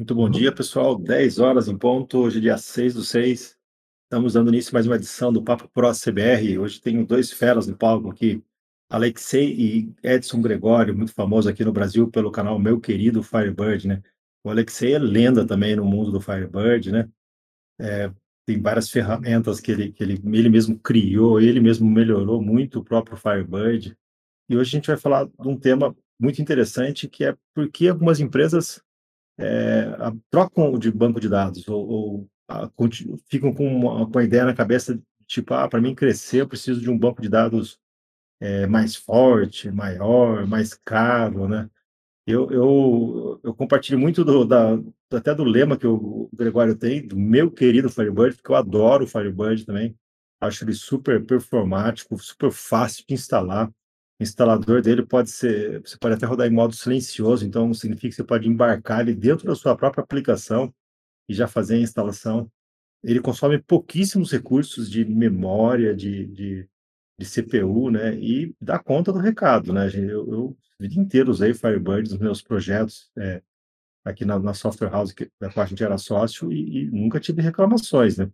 Muito bom dia, pessoal. 10 horas em ponto, hoje dia 6 do 6. Estamos dando início a mais uma edição do Papo Pro CBR. Hoje tenho dois feras no palco aqui, Alexei e Edson Gregório, muito famoso aqui no Brasil pelo canal Meu Querido Firebird, né? O Alexei é lenda também no mundo do Firebird, né? É, tem várias ferramentas que, ele, que ele, ele mesmo criou, ele mesmo melhorou muito o próprio Firebird. E hoje a gente vai falar de um tema muito interessante, que é por que algumas empresas é, trocam de banco de dados ou, ou a, ficam com, uma, com a ideia na cabeça, tipo, ah, para mim crescer eu preciso de um banco de dados é, mais forte, maior, mais caro, né? Eu, eu, eu compartilho muito do, da, até do lema que o Gregório tem, do meu querido Firebird, porque eu adoro o Firebird também. Acho ele super performático, super fácil de instalar. O instalador dele pode ser, você pode até rodar em modo silencioso, então significa que você pode embarcar ele dentro da sua própria aplicação e já fazer a instalação. Ele consome pouquíssimos recursos de memória, de, de, de CPU, né? E dá conta do recado, né? Eu, eu a vida inteira usei Firebird nos meus projetos é, aqui na, na, software house que, da qual a gente era sócio e, e, nunca tive reclamações, né?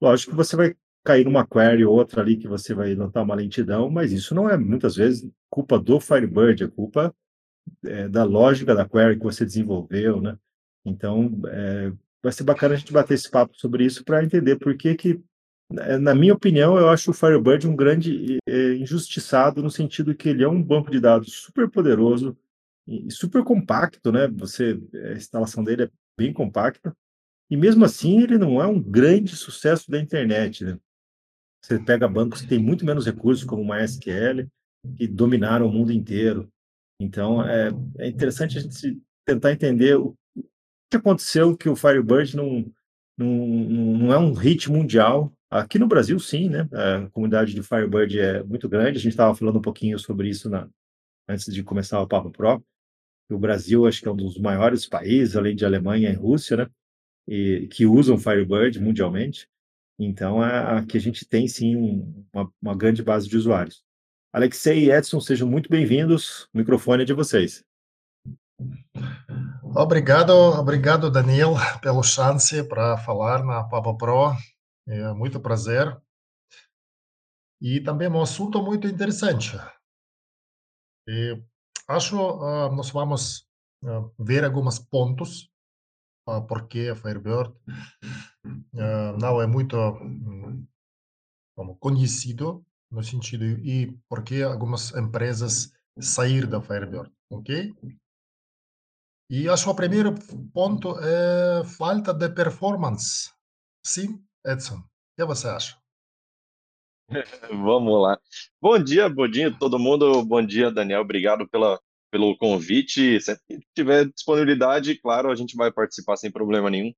Lógico que você vai cair numa query ou outra ali que você vai notar uma lentidão, mas isso não é muitas vezes culpa do Firebird, é culpa é, da lógica da query que você desenvolveu, né? Então, é, vai ser bacana a gente bater esse papo sobre isso para entender por que que é, na minha opinião, eu acho o Firebird um grande é, injustiçado no sentido que ele é um banco de dados super poderoso e super compacto, né? Você, a instalação dele é bem compacta e mesmo assim ele não é um grande sucesso da internet, né? Você pega bancos que têm muito menos recursos, como o MySQL, que dominaram o mundo inteiro. Então, é, é interessante a gente tentar entender o que aconteceu que o Firebird não, não, não é um hit mundial Aqui no Brasil, sim, né? A comunidade de Firebird é muito grande. A gente estava falando um pouquinho sobre isso na, antes de começar o Papo Pro. O Brasil, acho que é um dos maiores países, além de Alemanha e Rússia, né? E, que usam Firebird mundialmente. Então, aqui a gente tem, sim, um, uma, uma grande base de usuários. Alexei e Edson, sejam muito bem-vindos. O microfone é de vocês. Obrigado, obrigado, Daniel, pela chance para falar na Papo Pro. É muito prazer. E também é um assunto muito interessante. E acho uh, nós vamos uh, ver alguns pontos uh, porque a Firebird uh, não é muito um, como conhecido no sentido e porque algumas empresas sair da Firebird, ok? E acho que o primeiro ponto é falta de performance. Sim, Edson, o que você acha? Vamos lá. Bom dia, dia todo mundo. Bom dia, Daniel. Obrigado pela, pelo convite. Se tiver disponibilidade, claro, a gente vai participar sem problema nenhum.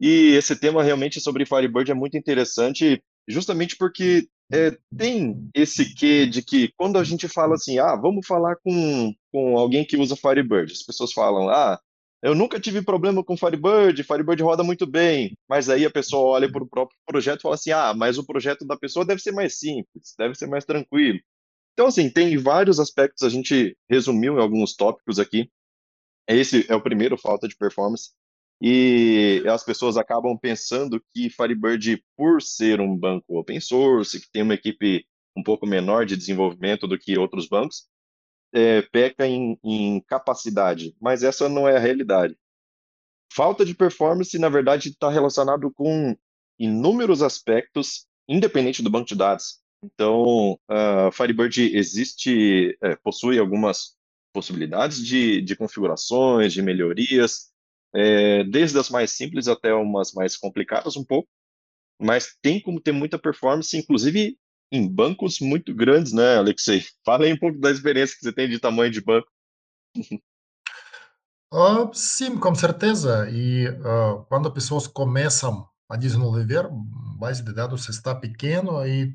E esse tema realmente sobre Firebird é muito interessante, justamente porque é, tem esse quê de que quando a gente fala assim, ah, vamos falar com, com alguém que usa Firebird, as pessoas falam, ah, eu nunca tive problema com Firebird, Firebird roda muito bem, mas aí a pessoa olha para o próprio projeto e fala assim: ah, mas o projeto da pessoa deve ser mais simples, deve ser mais tranquilo. Então, assim, tem vários aspectos, a gente resumiu em alguns tópicos aqui. Esse é o primeiro, falta de performance. E as pessoas acabam pensando que Firebird, por ser um banco open source, que tem uma equipe um pouco menor de desenvolvimento do que outros bancos, é, peca em, em capacidade, mas essa não é a realidade. Falta de performance, na verdade, está relacionado com inúmeros aspectos, independente do banco de dados. Então, a Firebird existe, é, possui algumas possibilidades de, de configurações, de melhorias, é, desde as mais simples até umas mais complicadas um pouco, mas tem como ter muita performance, inclusive em bancos muito grandes, né, Alexei? Fala aí um pouco da experiência que você tem de tamanho de banco. Uh, sim, com certeza. E uh, quando pessoas começam a desenvolver, base de dados está pequeno e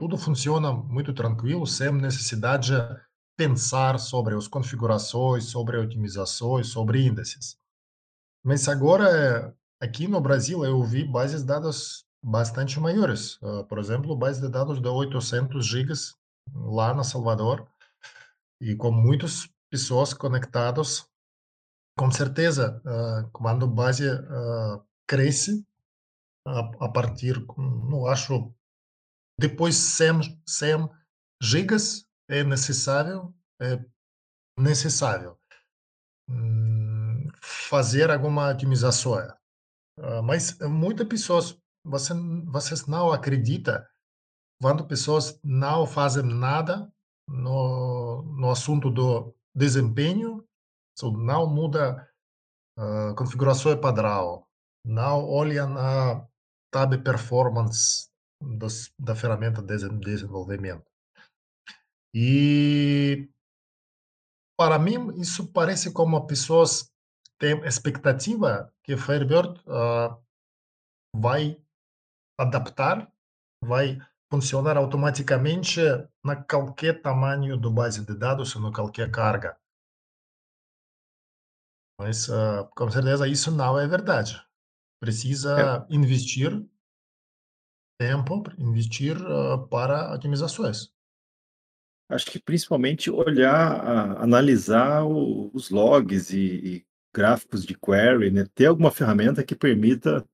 tudo funciona muito tranquilo, sem necessidade de pensar sobre as configurações, sobre otimizações, sobre índices. Mas agora, aqui no Brasil, eu vi bases de dados bastante maiores. Uh, por exemplo, base de dados de 800 gigas lá na Salvador e com muitas pessoas conectadas com certeza, uh, quando a base uh, cresce, a, a, partir, não acho, depois 100, 100 gigas é necessário, é necessário fazer alguma otimização. Uh, mas muitas pessoas, você, vocês não acreditam quando pessoas não fazem nada no, no assunto do desempenho, não muda a configuração padrão, não olha na tab performance dos, da ferramenta de desenvolvimento. E para mim isso parece como pessoas têm expectativa que Firebird uh, vai adaptar, vai funcionar automaticamente na qualquer tamanho do base de dados ou na qualquer carga. Mas, uh, com certeza, isso não é verdade. Precisa é. investir tempo, investir uh, para otimizações. Acho que principalmente olhar, analisar os logs e, gráficos de query, né? ter alguma ferramenta que permita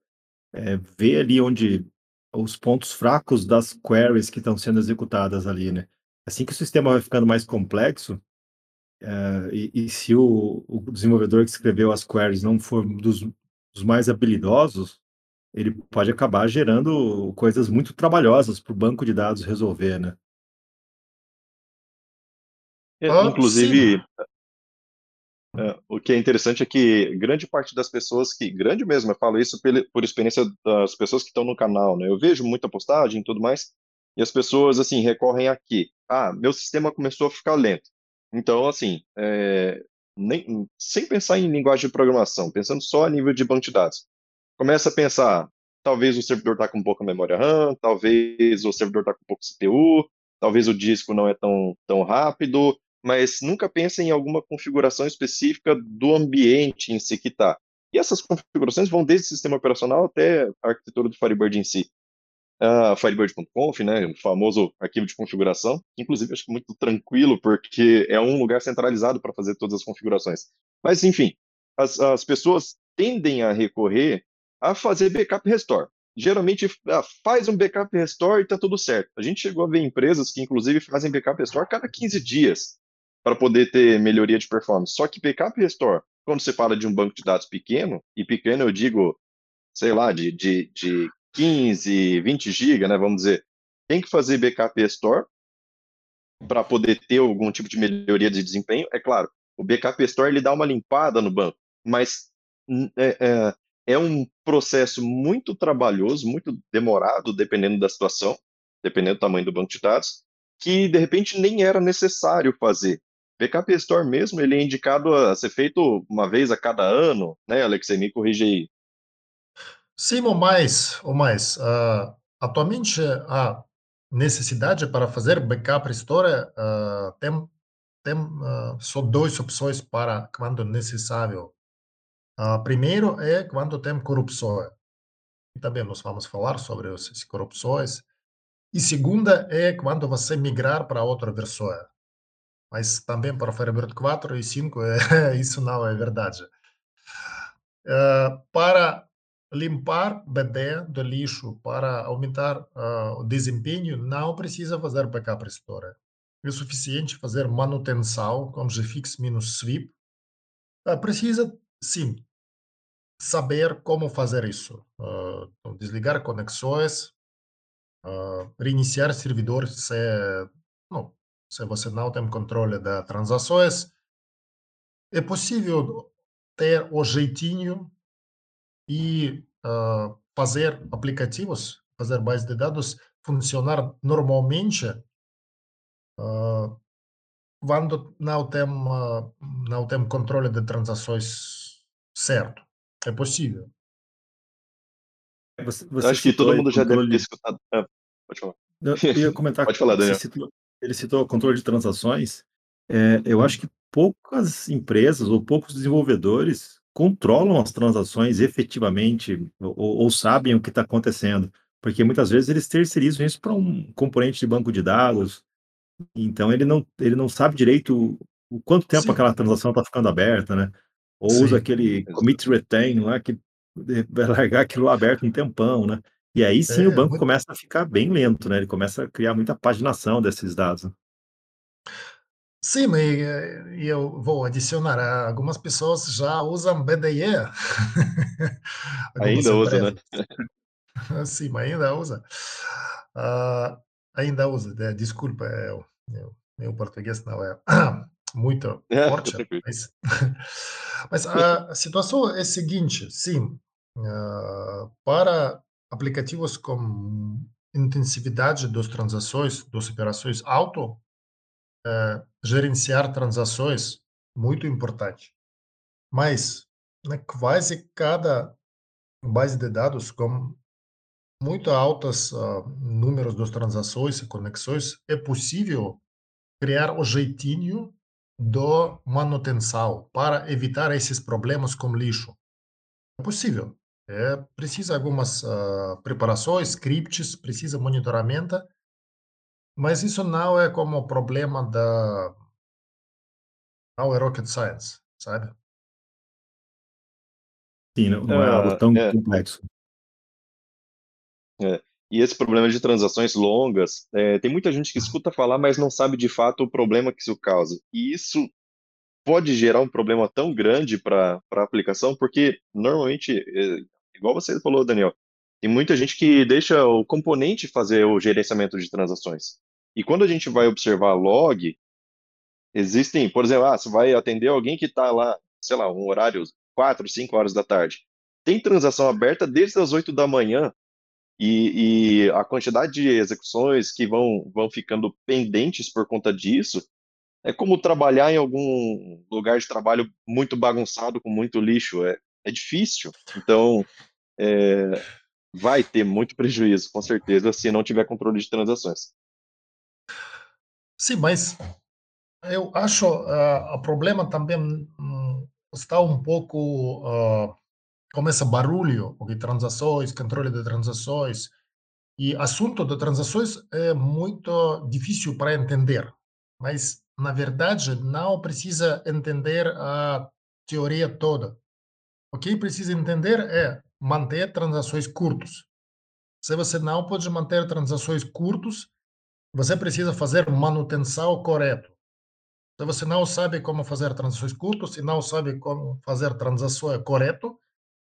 é, ver ali onde os pontos fracos das queries que estão sendo executadas ali, né? Assim que o sistema vai ficando mais complexo, uh, e, e, se o, o, desenvolvedor que escreveu as queries não for dos, dos mais habilidosos, ele pode acabar gerando coisas muito trabalhosas para o banco de dados resolver, né? É, inclusive, é, o que é interessante é que grande parte das pessoas que, grande mesmo, eu falo isso por experiência das pessoas que estão no canal, né? Eu vejo muita postagem e tudo mais, e as pessoas, assim, recorrem aqui. Ah, meu sistema começou a ficar lento. Então, assim, é, nem, sem pensar em linguagem de programação, pensando só a nível de banco de dados. Começa a pensar, talvez o servidor está com pouca memória RAM, talvez o servidor está com pouco CPU, talvez o disco não é tão, tão rápido, mas nunca pensa em alguma configuração específica do ambiente em si que está. E essas configurações vão desde o sistema operacional até a arquitetura do Firebird em si. Uh, Firebird.conf, né, o famoso arquivo de configuração, que inclusive acho muito tranquilo, porque é um lugar centralizado para fazer todas as configurações. Mas, enfim, as, as pessoas tendem a recorrer a fazer backup restore. Geralmente ah, faz um backup restore e está tudo certo. A gente chegou a ver empresas que, inclusive, fazem backup restore cada 15 dias para poder ter melhoria de performance. Só que backup restore, quando você fala de um banco de dados pequeno, e pequeno eu digo, sei lá, de, de, de 15, 20 GB, né, vamos dizer, tem que fazer backup restore para poder ter algum tipo de melhoria de desempenho. É claro, o backup restore ele dá uma limpada no banco, mas é, é, é um processo muito trabalhoso, muito demorado, dependendo da situação, dependendo do tamanho do banco de dados, que de repente nem era necessário fazer. Backup Restore mesmo, ele é indicado a ser feito uma vez a cada ano, né, Alexei? Me corrige aí. Sim, ou mais, ou mais. Uh, atualmente, a necessidade para fazer backup restore uh, tem, tem uh, só duas opções para quando necessário. Uh, primeiro é quando tem corrupção. Também nós vamos falar sobre essas corrupções. E segunda é quando você migrar para outra versão mas também para Firebird 4 e 5 é, isso não é verdade. Uh, para limpar BD do lixo, para aumentar uh, o desempenho, não precisa fazer backup restore. É suficiente fazer manutenção com gfix-sweep. Uh, precisa, sim, saber como fazer isso. desligar conexões, reiniciar servidores se não, se você não tem controle das transações, é possível ter o jeitinho e uh, fazer aplicativos, fazer base de dados funcionar normalmente uh, quando não tem, uh, não tem controle de transações certo. É possível. Você, você Acho que todo mundo já deve ter escutado. Ah, pode falar. Eu ia comentar pode falar, Daniel. Você citou, ele citou controle de transações. É, eu acho que poucas empresas ou poucos desenvolvedores controlam as transações efetivamente ou, ou sabem o que está acontecendo, porque muitas vezes eles terceirizam isso para um componente de banco de dados, então ele não, ele não sabe direito o quanto tempo Sim. aquela transação está ficando aberta, né? ou usa aquele commit retain lá, que vai largar aquilo aberto um tempão, né? E aí sim É, o banco muito começa a ficar bem lento, né? Ele começa a criar muita paginação desses dados. sim, eh, eu vou adicionar, ah, algumas pessoas já usam BDE. Ainda usa, né? Sim, mas ainda usa. Ah, ainda usa, né, desculpa, é, o meu meu português não é muito É, fica forte, mas mas a situação é a seguinte, sim, ah, para aplicativos com intensividade das transações, das operações alto, gerenciar transações, muito importante. Mas, né, quase cada base de dados com muito altos ah, números de transações e conexões, é possível criar o jeitinho do manutenção para evitar esses problemas com lixo. É possível. É, precisa algumas ah, preparações, scripts, precisa monitoramento, mas isso não é como problema da não é rocket science, sabe? Sim, não, não é algo Ah, tão é, complexo. é. E esse problema de transações longas, é, tem muita gente que escuta falar, mas não sabe de fato o problema que isso causa. E isso pode gerar um problema tão grande para a aplicação, porque normalmente, é, igual você falou, Daniel, tem muita gente que deixa o componente fazer o gerenciamento de transações. E quando a gente vai observar log, existem, por exemplo, ah, você vai atender alguém que está lá, sei lá, um horário 4, 5 horas da tarde. Tem transação aberta desde as 8 da manhã e, e a quantidade de execuções que vão, vão ficando pendentes por conta disso é como trabalhar em algum lugar de trabalho muito bagunçado, com muito lixo. É, é difícil. Então, é, vai ter muito prejuízo, com certeza, se não tiver controle de transações. Sim, mas eu acho ah, o problema também hum, está um pouco ah, com esse barulho de transações, controle de transações. E assunto de transações é muito difícil para entender, mas na verdade não precisa entender a teoria toda. O que precisa entender é manter transações curtas. Se você não pode manter transações curtas, você precisa fazer manutenção correta. Se você não sabe como fazer transações curtas e não sabe como fazer transação correto,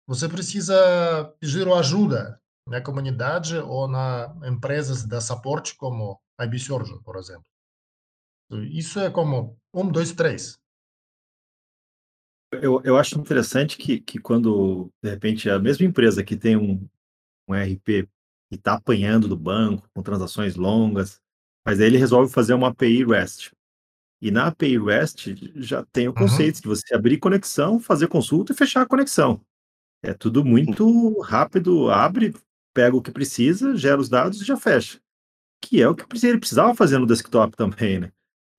você precisa pedir ajuda na comunidade ou na empresas de suporte como a IBSurgeon, por exemplo. Isso é como um, dois, três. Eu, eu acho interessante que, que quando, de repente, a mesma empresa que tem um, um RP e está apanhando do banco com transações longas, mas aí ele resolve fazer uma API REST. E na API REST já tem o Uhum. conceito de você abrir conexão, fazer consulta e fechar a conexão. É tudo muito rápido, abre, pega o que precisa, gera os dados e já fecha. Que é o que ele precisava fazer no desktop também, né?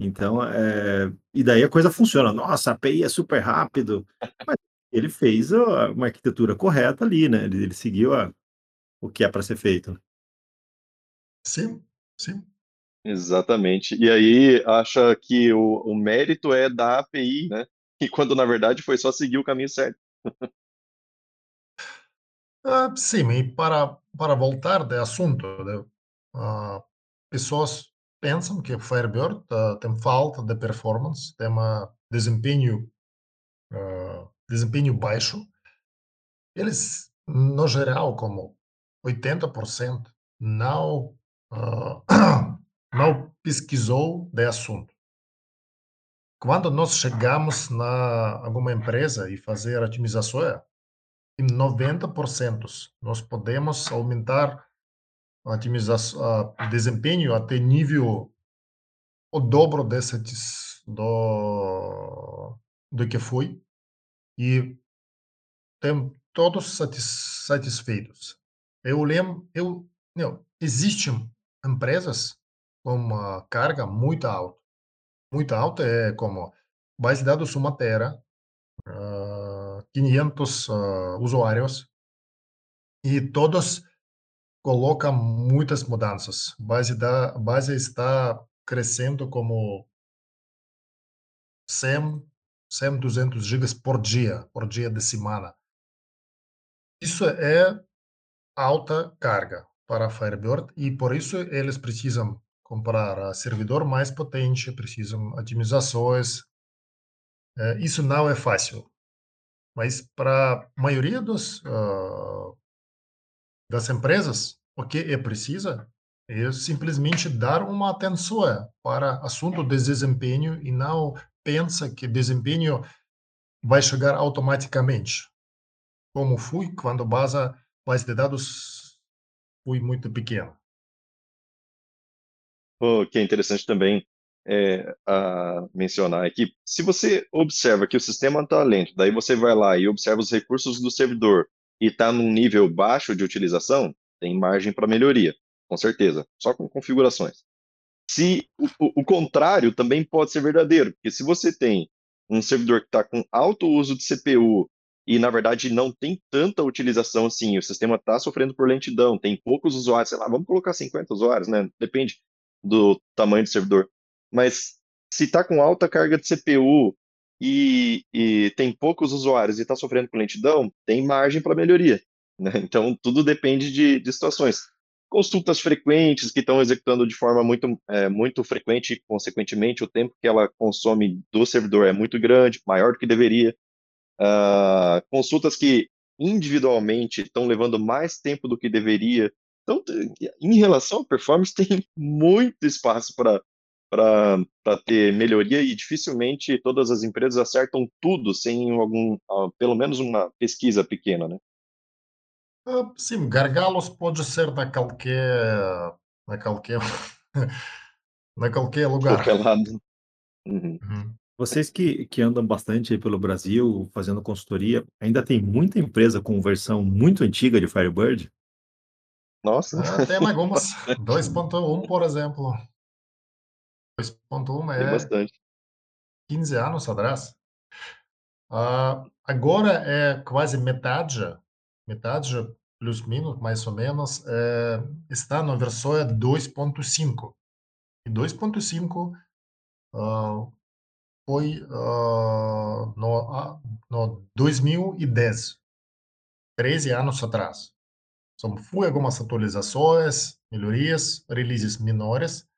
Então, é... e daí a coisa funciona. Nossa, a API é super rápido. Mas ele fez uma arquitetura correta ali, né? Ele, ele seguiu a- o que é para ser feito. Sim, sim. Exatamente. E aí acha que o, o mérito é da API, né? E quando na verdade foi só seguir o caminho certo. Ah, sim, e para, para voltar de assunto, né, ah, pessoas pensam que Firebird ah, tem falta de performance, tem desempenho, ah, desempenho baixo. Eles, no geral, como 80%, não, ah, não pesquisou de assunto. Quando nós chegamos na alguma empresa e fazer otimização, em 90% nós podemos aumentar otimização, desempenho até nível o dobro desse tis- do do que foi e tem todos satis, satisfeitos. Eu lembro, eu, não, existem empresas com uma carga muito alta, muito alta é como base de dados uma tera, ah, 500 ah, usuários e todos colocam muitas mudanças. Base da base está crescendo como 100, 100, 200 gigas por dia, por dia de semana. Isso é alta carga para Firebird e por isso eles precisam comprar servidor mais potente, precisam otimizações. É, isso não é fácil, mas para a maioria dos, uh, das empresas, o que é precisa é simplesmente dar uma atenção para assunto de desempenho e não pensa que desempenho vai chegar automaticamente. Como fui quando base, base de dados foi muito pequena. O que é interessante também é, a mencionar aqui, se você observa que o sistema está lento, daí você vai lá e observa os recursos do servidor e está num nível baixo de utilização, tem margem para melhoria, com certeza, só com configurações. Se o, o, contrário também pode ser verdadeiro, porque se você tem um servidor que está com alto uso de CPU e na verdade não tem tanta utilização assim, o sistema está sofrendo por lentidão, tem poucos usuários, sei lá, vamos colocar 50 usuários, né? Depende do tamanho do servidor. Mas se está com alta carga de CPU e, e tem poucos usuários e está sofrendo com lentidão, tem margem para melhoria. Né? Então, tudo depende de, de situações. Consultas frequentes que estão executando de forma muito, é, muito frequente, e, consequentemente, o tempo que ela consome do servidor é muito grande, maior do que deveria. Uh, consultas que individualmente estão levando mais tempo do que deveria. Então, em relação à performance, tem muito espaço para ter melhoria e dificilmente todas as empresas acertam tudo sem algum, uh, pelo menos uma pesquisa pequena, né? Uh, sim, gargalos pode ser na qualquer, na qualquer, na qualquer lugar. Qualquer lado. Uhum. Uhum. Vocês que, que andam bastante pelo Brasil fazendo consultoria, ainda tem muita empresa com versão muito antiga de Firebird? Nossa. Ah, tem algumas. 2.1, por exemplo. 2.1 é bastante. 15 anos atrás. Uh, agora é quase metade, metade plus minus, mais ou menos, é, está na versão 2.5. E 2.5 uh, foi uh, no, no 2010, 13 anos atrás. São foi algumas atualizações, melhorias, releases menores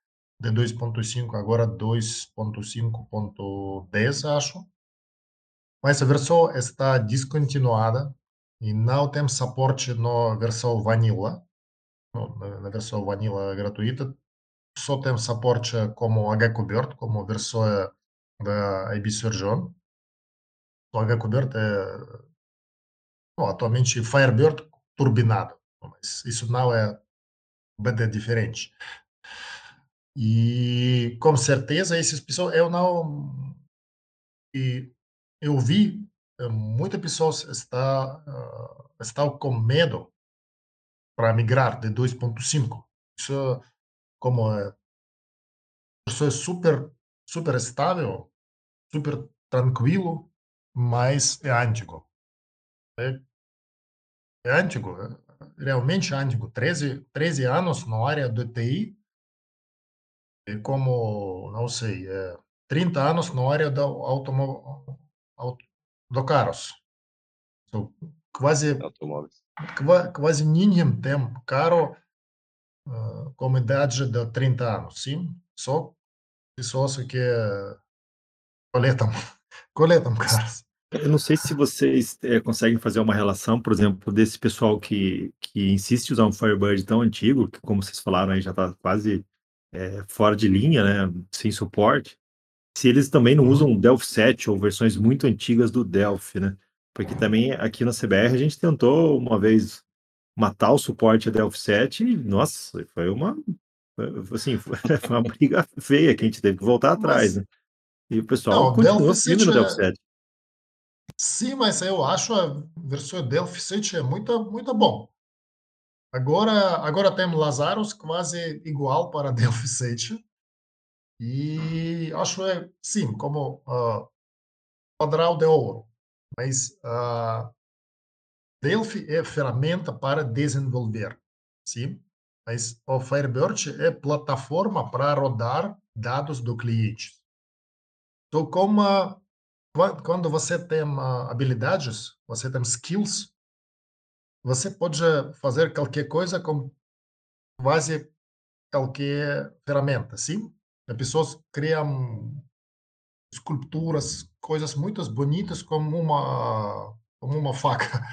de 2.5 agora 2.5.10 acho. Mas a versão está descontinuada e não tem suporte na versão vanilla, na versão vanilla gratuita. Só tem suporte como HCoberto, como versão da IB Surgeon. O HCoberto é bom, atualmente Firebird turbinado, mas isso não é bem diferente. E com certeza esses pessoas eu não e eu vi eh, muitas pessoas está uh, estão com medo para migrar de 2.5. Isso como é, isso é super super estável, super tranquilo, mas é antigo. É, é antigo, é realmente antigo. 13, 13 anos na área do TI, como, não sei, é, 30 anos na área do, automo, auto, do carros. So, quase, quase ninguém tem carro uh, com idade de 30 anos, sim? Só pessoas que coletam, coletam caras. Eu não sei se vocês é, conseguem fazer uma relação, por exemplo, desse pessoal que, que insiste em usar um Firebird tão antigo, que como vocês falaram aí já está quase é, fora de linha, né, sem suporte, se eles também não uhum. usam Delphi 7 ou versões muito antigas do Delphi, né? Porque também aqui na CBR a gente tentou uma vez matar o suporte a Delphi 7 e, nossa, foi uma assim, foi uma briga feia que a gente teve que voltar atrás, né? E o pessoal não, continua firme no Delphi 7. Sim, mas eu acho a versão Delphi 7 é muito, muito bom. Agora, agora temos Lazarus quase igual para Delphi 7. E acho, é, sim, como uh, padrão de ouro. Mas uh, Delphi é ferramenta para desenvolver, sim? Mas o Firebird é plataforma para rodar dados do cliente. Então, como quando você tem habilidades, você tem skills, você pode fazer qualquer coisa com quase qualquer ferramenta, sim? As pessoas criam esculturas, coisas muito bonitas como uma como uma faca.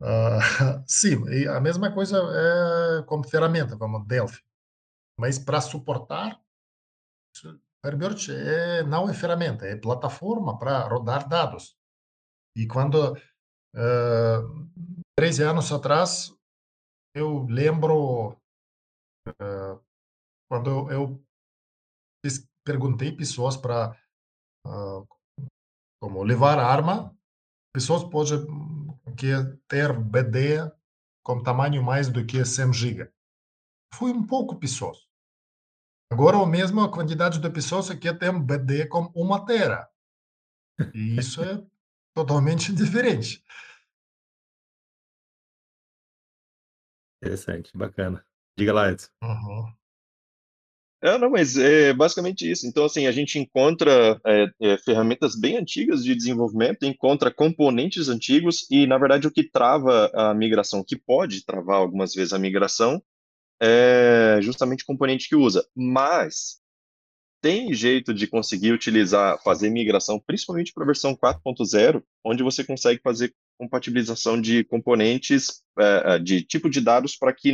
uh, sim, a mesma coisa é como ferramenta, como Delphi. Mas para suportar, Firebird é, não é ferramenta, é plataforma para rodar dados. E quando, uh, 13 anos atrás, eu lembro, uh, quando eu perguntei pessoas para uh, como levar arma, pessoas podem que ter BD com tamanho mais do que 100 GB. Foi um pouco pessoas. Agora, a mesma quantidade de pessoas aqui tem BD com uma tera. E isso é totalmente diferente. Interessante, bacana. Diga lá, Edson. Uhum. É, não, mas é basicamente isso. Então, assim, a gente encontra é, é, ferramentas bem antigas de desenvolvimento, encontra componentes antigos e, na verdade, o que trava a migração, que pode travar algumas vezes a migração, é justamente o componente que usa. Mas tem jeito de conseguir utilizar, fazer migração, principalmente para a versão 4.0, onde você consegue fazer compatibilização de componentes, é, é, de tipo de dados para que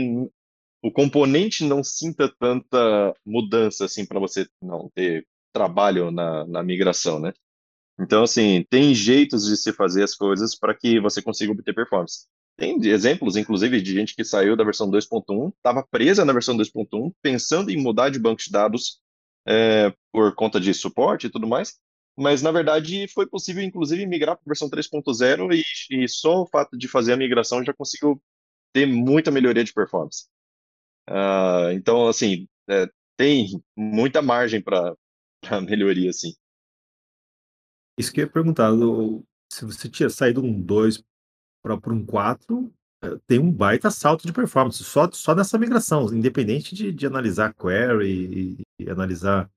o componente não sinta tanta mudança assim para você não ter trabalho na, na migração, né? Então, assim, tem jeitos de se fazer as coisas para que você consiga obter performance. Tem exemplos, inclusive, de gente que saiu da versão 2.1, estava presa na versão 2.1, pensando em mudar de banco de dados é, por conta de suporte e tudo mais, mas na verdade foi possível, inclusive, migrar para a versão 3.0 e, e só o fato de fazer a migração já conseguiu ter muita melhoria de performance. Uh, então, assim, é, tem muita margem para melhoria, assim. Isso que eu ia perguntar, se você tinha saído um 2 para um 4, é, tem um baita salto de performance, só, só nessa migração, independente de, de analisar query e, e analisar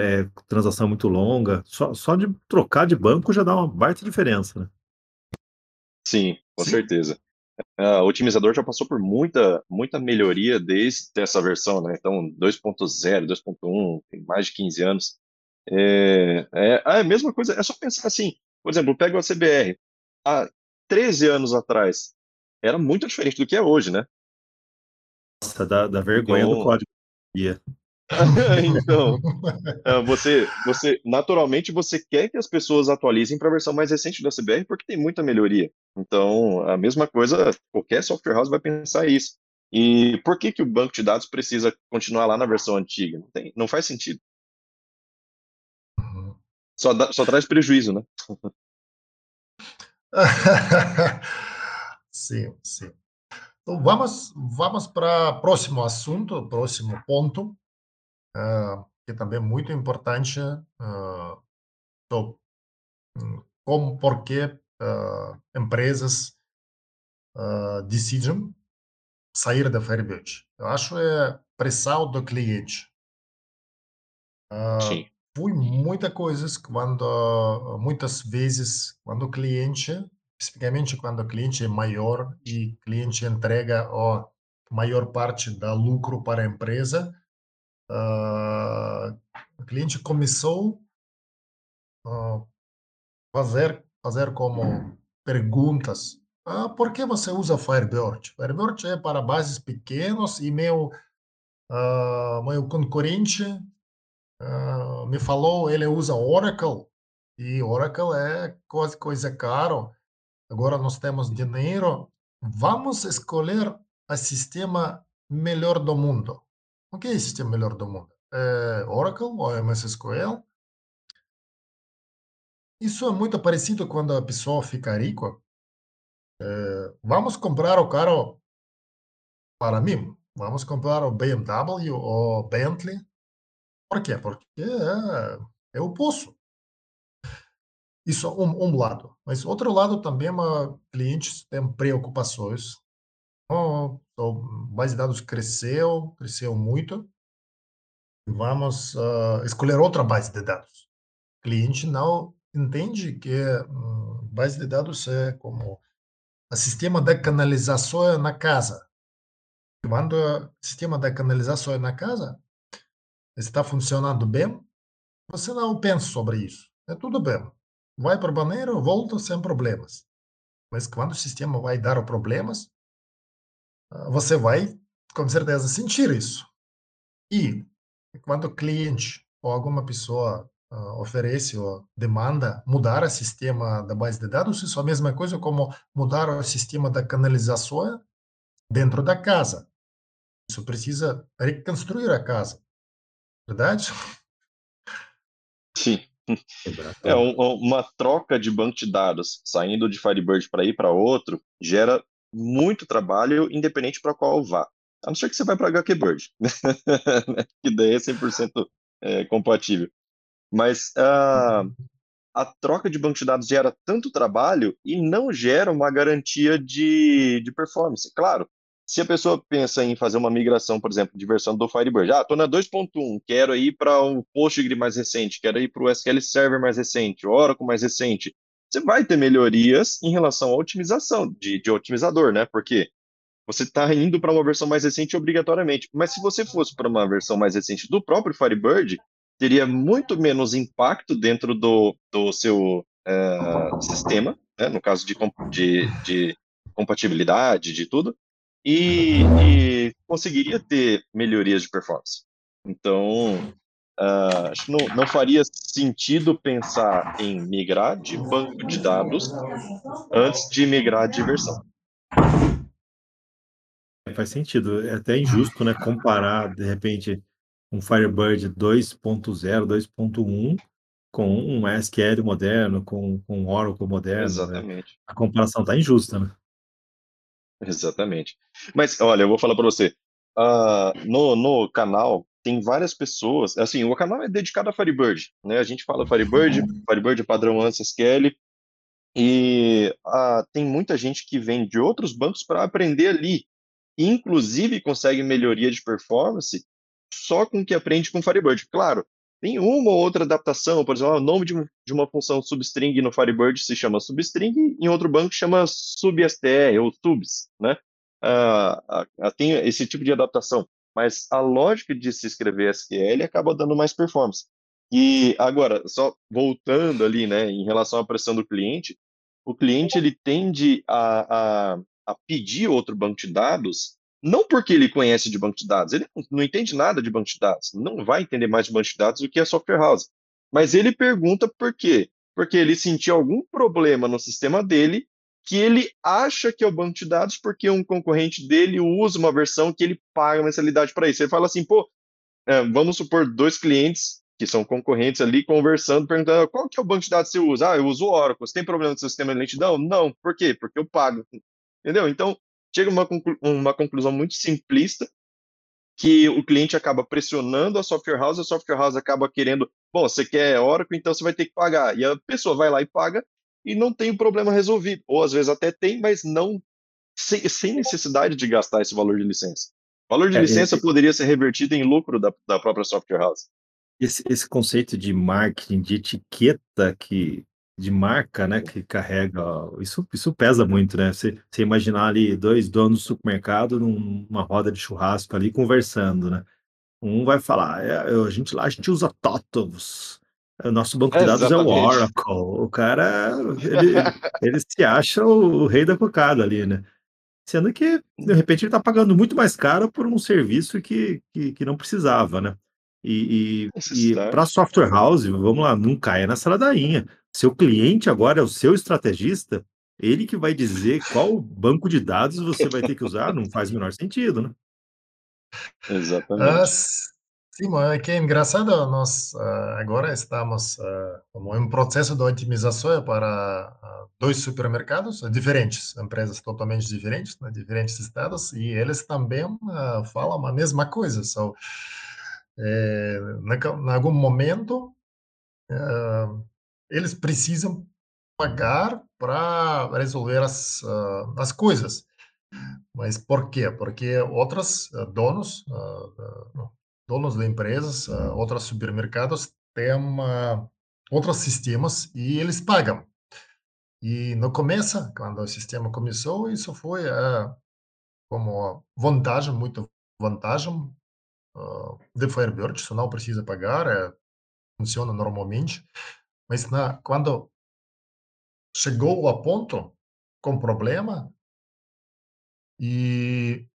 é, transação muito longa, só, só de trocar de banco já dá uma baita diferença, né? Sim, com Sim. certeza. Uh, o otimizador já passou por muita, muita melhoria desde essa versão, né? Então, 2.0, 2.1, tem mais de 15 anos. É, é, é, a mesma coisa, é só pensar assim, por exemplo, pega o CBR. Há 13 anos atrás, era muito diferente do que é hoje, né? Nossa, da, da vergonha então... do código. Yeah. então, é, você, você, naturalmente, você quer que as pessoas atualizem para a versão mais recente do CBR porque tem muita melhoria. Então, a mesma coisa, qualquer software house vai pensar isso. E por que, que o banco de dados precisa continuar lá na versão antiga? Não, tem, não faz sentido. Uhum. Só, dá, só traz prejuízo, né? sim, sim. Então, vamos, vamos para o próximo assunto, próximo ponto, uh, que também é muito importante, uh, so, como, por que uh, empresas decidem sair da Firebird. Eu acho é pressão do cliente. Sim. Fui muitas coisas quando, muitas vezes, quando o cliente, especificamente quando o cliente é maior e cliente entrega a maior parte da lucro para a empresa, uh, o cliente começou a fazer, fazer como perguntas. Ah, por que você usa Firebird? Firebird é para bases pequenas e meu, uh, meu concorrente uh, me falou ele usa Oracle e Oracle é coisa, coisa caro. Agora nós temos dinheiro. Vamos escolher o sistema melhor do mundo. O que é o sistema melhor do mundo? É Oracle ou MS SQL? Isso é muito parecido quando a pessoa fica rica. É, vamos comprar o carro para mim. Vamos comprar o BMW ou Bentley. Por quê? Porque é, eu posso. Isso um, um lado. Mas outro lado também, uma, clientes têm preocupações. Oh, base de dados cresceu, cresceu muito. Vamos uh, escolher outra base de dados. cliente não entende que hum, base de dados é como o sistema de canalização na casa. Quando o sistema de canalização na casa está funcionando bem, você não pensa sobre isso. É tudo bem. Vai para o banheiro, volta sem problemas. Mas quando o sistema vai dar problemas, ah, você vai, com certeza, sentir isso. E quando o cliente ou alguma pessoa uh, oferece ou demanda mudar o sistema da base de dados, isso é a mesma coisa como mudar o sistema da canalização dentro da casa. Isso precisa reconstruir a casa, verdade? Sim. É um, uma troca de banco de dados, saindo de Firebird para ir para outro, gera muito trabalho, independente para qual vá. A não ser que você vai para HQBird, que daí é 100% é, compatível. Mas uh, a troca de banco de dados gera tanto trabalho e não gera uma garantia de, de performance. Claro, se a pessoa pensa em fazer uma migração, por exemplo, de versão do Firebird, ah, estou na 2.1, quero ir para um Postgre mais recente, quero ir para o SQL Server mais recente, Oracle mais recente, você vai ter melhorias em relação à otimização, de, de otimizador, né? Porque você está indo para uma versão mais recente obrigatoriamente. Mas se você fosse para uma versão mais recente do próprio Firebird, teria muito menos impacto dentro do, do seu é, sistema, né? no caso de, de, de compatibilidade, de tudo, e, e conseguiria ter melhorias de performance. Então, uh, acho que não, não faria sentido pensar em migrar de banco de dados antes de migrar de versão. É, faz sentido. É até injusto, né? Comparar, de repente, um Firebird 2.0, 2.1 com um SQL moderno, com, com um Oracle moderno. Né? Exatamente. Né? A comparação está injusta, né? Exatamente. Mas, olha, eu vou falar para você. Uh, no, no canal tem várias pessoas. Assim, o canal é dedicado a Firebird, né? A gente fala Firebird, Firebird padrão ANSI SQL, e uh, tem muita gente que vem de outros bancos para aprender ali. Inclusive consegue melhoria de performance só com o que aprende com Firebird. Claro, tem uma ou outra adaptação, por exemplo, o nome de, de uma função substring no Firebird se chama substring, em outro banco chama substr ou subs, né? Uh, tem esse tipo de adaptação, mas a lógica de se escrever SQL acaba dando mais performance. E agora, só voltando ali, né, em relação à pressão do cliente, o cliente ele tende a, a, a pedir outro banco de dados não porque ele conhece de banco de dados, ele não entende nada de banco de dados, não vai entender mais de banco de dados do que a software house. Mas ele pergunta por quê? Porque ele sentiu algum problema no sistema dele que ele acha que é o banco de dados porque um concorrente dele usa uma versão que ele paga mensalidade para isso. Ele fala assim, pô, é, vamos supor dois clientes que são concorrentes ali conversando, perguntando qual que é o banco de dados que você usa? Ah, eu uso o Oracle. Você tem problema no seu sistema de lentidão? Não. Por quê? Porque eu pago. Entendeu? Então, chega uma, conclu uma conclusão muito simplista que o cliente acaba pressionando a software house, a software house acaba querendo, bom, você quer Oracle, então você vai ter que pagar. E a pessoa vai lá e paga e não tem o problema resolvido. Ou às vezes até tem, mas não sem, sem necessidade de gastar esse valor de licença. O valor de é, licença esse... poderia ser revertido em lucro da, da própria software house. Esse, esse conceito de marketing, de etiqueta que de marca, né, que carrega, isso, isso pesa muito, né? Você, você imaginar ali dois donos do supermercado numa roda de churrasco ali conversando, né? Um vai falar, é, a gente lá a gente usa TOTOS, o nosso banco de dados Exatamente. é o Oracle, o cara ele, ele se acha o, o, rei da cocada ali, né? Sendo que de repente ele está pagando muito mais caro por um serviço que, que, que não precisava, né? E, e, e para software house, vamos lá, não caia nessa ladainha. Seu cliente agora é o seu estrategista, ele que vai dizer qual banco de dados você vai ter que usar, não faz o menor sentido, né? Exatamente. Uh, sim, é que é engraçado, nós uh, agora estamos uh, como em um processo de otimização para dois supermercados diferentes, empresas totalmente diferentes, né, diferentes estados, e eles também falam a mesma coisa. So, é, em algum momento, eles precisam pagar para resolver as, uh, as coisas. Mas por quê? Porque outros uh, donos, uh, donos de empresas, outros supermercados têm outros sistemas e eles pagam. E no começo, quando o sistema começou, isso foi como vantagem, muito vantagem de Firebird, você não precisa pagar, é, funciona normalmente. Mas na, quando chegou a ponto com problema e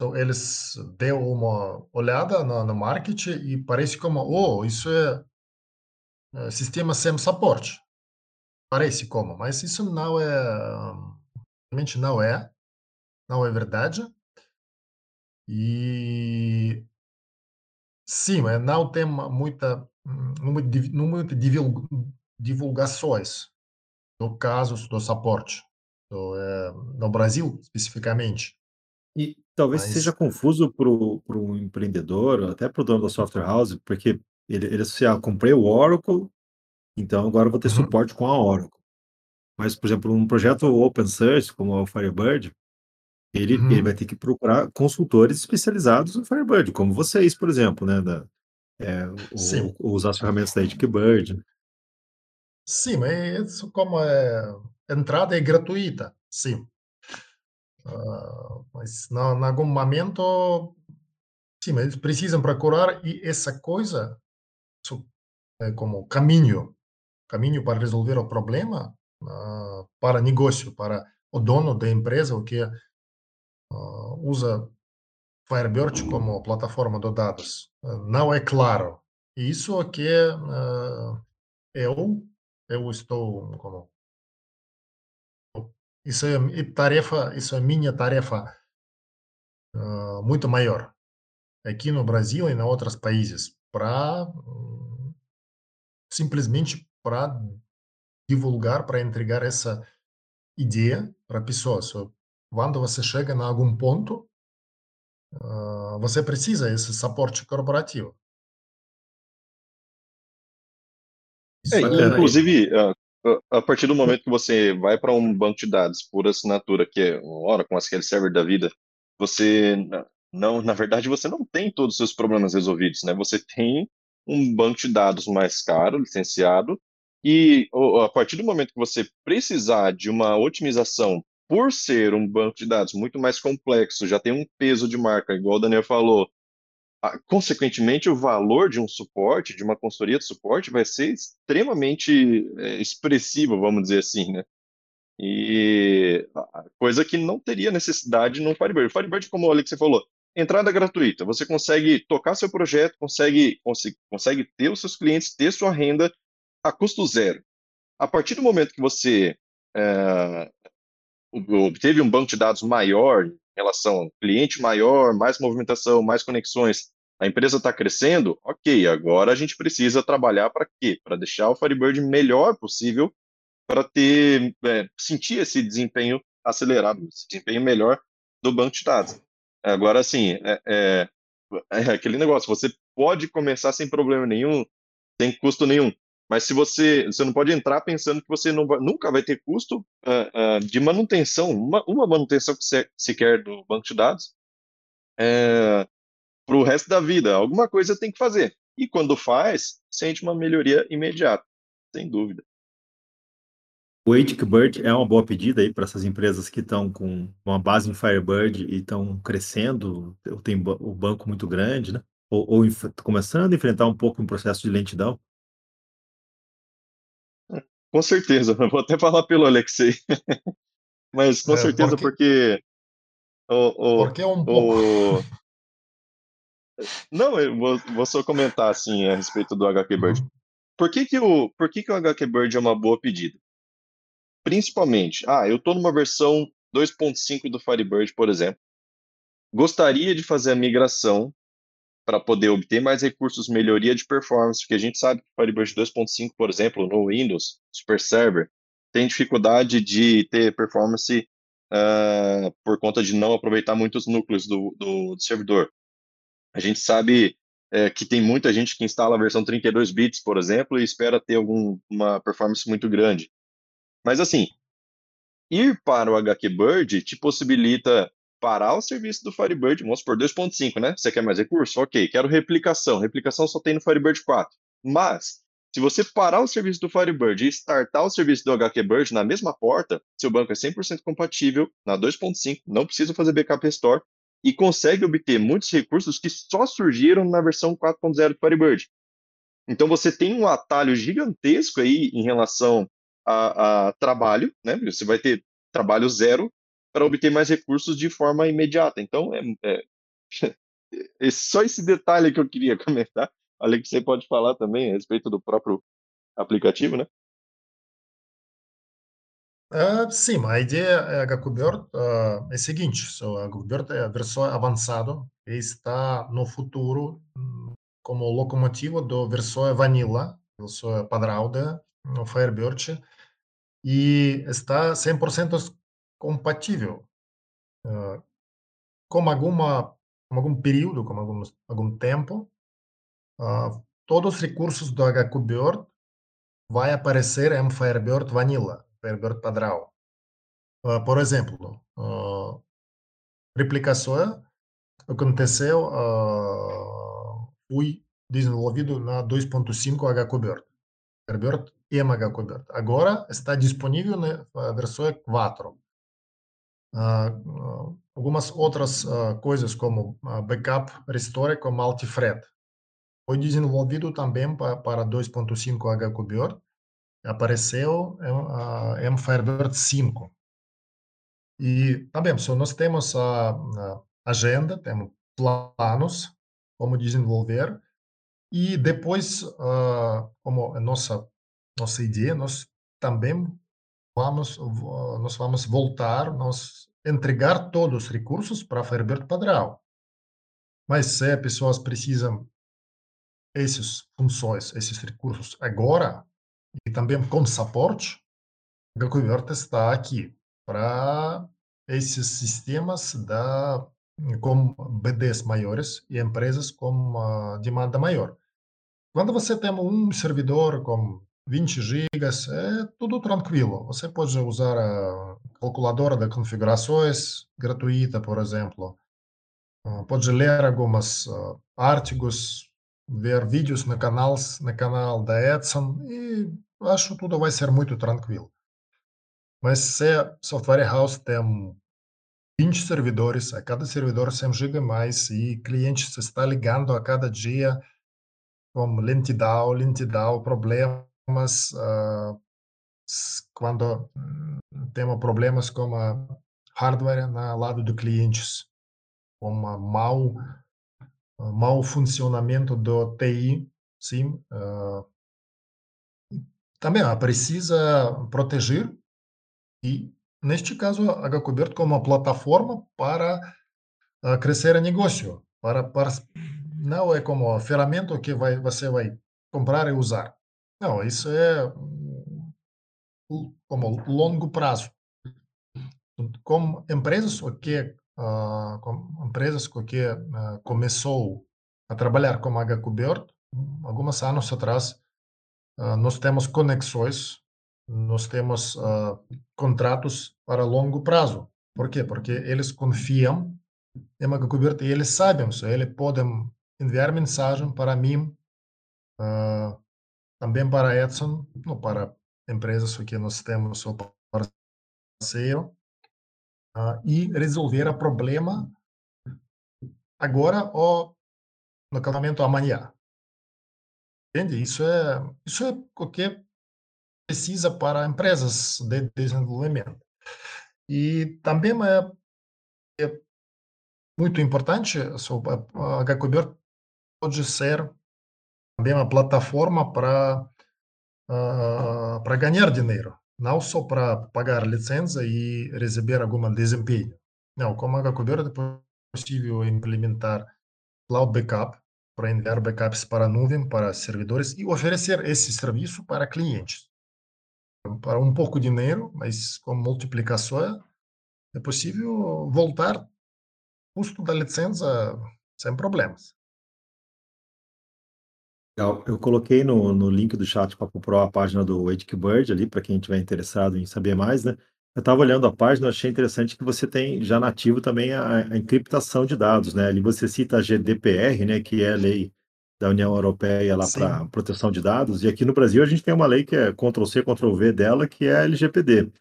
então, eles deu uma olhada no, no marketing e parece como, oh, isso é, é sistema sem suporte. Parece como, mas isso não é, realmente não é, não é verdade. E sim, não tem muita, não muita divulgações do caso do suporte do, é, no Brasil especificamente. E talvez Mas seja confuso para o empreendedor, até para o dono da software house, porque ele, ele associa, ah, comprei o Oracle, então agora vou ter uhum, suporte com a Oracle. Mas, por exemplo, um projeto open source, como o Firebird, ele, ele vai uhum, ter que procurar consultores especializados no Firebird, como vocês, por exemplo, né? Da, é, o, usar as ferramentas da Bird. sim, mas como é entrada é gratuita, sim. Ah, mas em algum momento, sim, mas eles precisam procurar e essa coisa é como caminho, caminho para resolver o problema ah, para negócio, para o dono da empresa, o que usa Firebird como plataforma de dados. Ah, Não é claro. Isso é que ah, eu eu estou como isso é é tarefa, isso é minha tarefa ah, muito maior aqui no Brasil e em outros países para simplesmente para divulgar, para entregar essa ideia para pessoas. So, Quando você chega em algum ponto, ah, você precisa esse suporte corporativo. É, é inclusive, a, a- a partir do momento que você vai para um banco de dados por assinatura, que é o Oracle, um SQL Server da vida, você não, na verdade, você não tem todos os seus problemas resolvidos, né? Você tem um banco de dados mais caro, licenciado, e a partir do momento que você precisar de uma otimização por ser um banco de dados muito mais complexo, já tem um peso de marca, igual o Daniel falou, consequentemente, o valor de um suporte, de uma consultoria de suporte, vai ser extremamente é, expressivo, vamos dizer assim, né? E coisa que não teria necessidade no Firebird. Firebird, como o Alex falou, entrada gratuita. Você consegue tocar seu projeto, consegue, consegue ter os seus clientes, ter sua renda a custo zero. A partir do momento que você é, obteve um banco de dados maior em relação ao cliente maior, mais movimentação, mais conexões, a empresa está crescendo, ok, agora a gente precisa trabalhar para quê? Para deixar o Firebird melhor possível, para ter, é, sentir esse desempenho acelerado, esse desempenho melhor do banco de dados. Agora, assim, é, é, é aquele negócio, você pode começar sem problema nenhum, sem custo nenhum. Mas se você, você não pode entrar pensando que você vai, nunca vai ter custo uh, uh, de manutenção, uma, uma manutenção que você, sequer do banco de dados, é, para o resto da vida. Alguma coisa tem que fazer. E quando faz, sente uma melhoria imediata, sem dúvida. o Bird é uma boa pedida aí para essas empresas que estão com uma base em Firebird e estão crescendo, ou tem o banco muito grande, né? Ou, ou começando a enfrentar um pouco um processo de lentidão. Com certeza, vou até falar pelo Alexei, mas com é, certeza porque porque o, o, porque é um pouco. o... Não, eu vou, vou só comentar assim a respeito do HQ Bird. Uhum, Por que que o, por que que o HQ Bird é uma boa pedida? Principalmente, ah, eu estou numa versão 2.5 do Firebird, por exemplo. Gostaria de fazer a migração para poder obter mais recursos, melhoria de performance, porque a gente sabe que o Firebird 2.5, por exemplo, no Windows, Super Server, tem dificuldade de ter performance uh, por conta de não aproveitar muitos núcleos do, do, do servidor. A gente sabe é, que tem muita gente que instala a versão 32 bits, por exemplo, e espera ter alguma performance muito grande. Mas assim, ir para o HQBird te possibilita parar o serviço do Firebird, vamos por 2.5, né? Você quer mais recurso? Ok, quero replicação. Replicação só tem no Firebird 4. Mas Se você parar o serviço do Firebird e startar o serviço do HQBird na mesma porta, seu banco é 100% compatível na 2.5, não precisa fazer backup restore e consegue obter muitos recursos que só surgiram na versão 4.0 do Firebird. Então você tem um atalho gigantesco aí em relação a, a trabalho, né? Você vai ter trabalho zero para obter mais recursos de forma imediata. Então, é, é, é, só esse detalhe que eu queria comentar. Além que você pode falar também a respeito do próprio aplicativo, né? Uh, sim, a ideia é HQBird uh, é a seguinte, so, a HQBird é a versão avançada e está no futuro como locomotiva da versão vanilla, versão padrão da Firebird, e está 100% compatível uh, com alguma com algum período, com algum, algum tempo, uh, todos os recursos do HQBird vai aparecer em Firebird Vanilla, Firebird padrão. Uh, por exemplo, uh, replicação aconteceu, foi desenvolvido na 2.5 HQBird, Firebird e MHQBird. Agora está disponível na versão 4. Uh, algumas outras uh, coisas como backup restore com multithread foi desenvolvido também para, para 2.5 HQBird apareceu em, em Firebird 5 e também só nós temos a, agenda temos planos como desenvolver. E depois como nossa nossa ideia nós também vamos nós vamos voltar nós entregar todos os recursos para Firebird padrão mas se pessoas precisam essas funções esses recursos agora e também com suporte a Coberta está aqui para esses sistemas da com BDs maiores e empresas com uma demanda maior. Quando você tem um servidor com 20 gigas, é tudo tranquilo. Você pode usar a calculadora de configurações gratuita, por exemplo. Pode ler alguns artigos, ver vídeos no canal, no canal da Edson e acho tudo vai ser muito tranquilo. Mas se Software House tem 20 servidores, a cada servidor 100 GB mais e clientes está ligando a cada dia com lentidão, lentidão, problema problemas uh, quando temos problemas com a hardware na lado do clientes, com uma mau mau funcionamento do TI, sim. Uh, também uh, precisa proteger e neste caso a como uma plataforma para uh, crescer o negócio, para, para não é como ferramenta que vai, você vai comprar e usar. Não, isso é como longo prazo. Como empresas que uh, com empresas que uh, começou a trabalhar com HQBert, alguns anos atrás, uh, nós temos conexões, nós temos contratos para longo prazo. Por quê? Porque eles confiam em HQBert e eles sabem, eles podem enviar mensagem para mim também para Edson, ou para empresas que nós temos o parceiro, uh, e resolver o problema agora ou no casamento amanhã. Entende? Isso é, isso é o que precisa para empresas de desenvolvimento. E também é, é muito importante, a HQBer pode ser também uma plataforma para uh, para ganhar dinheiro, não só para pagar licença e receber algum desempenho. Não, como a Coberta é possível implementar cloud backup para enviar backups para a nuvem, para servidores e oferecer esse serviço para clientes. Para um pouco de dinheiro, mas com multiplicação, é possível voltar custo da licença sem problemas. Legal. Eu coloquei no, no link do chat Papo Pro a página do Bird ali, para quem estiver interessado em saber mais, né? Eu estava olhando a página, achei interessante que você tem já nativo também a, a encriptação de dados, né? Ali você cita a GDPR, né, que é a lei da União Europeia lá para proteção de dados, e aqui no Brasil a gente tem uma lei que é Ctrl-C, Ctrl-V dela, que é a LGPD.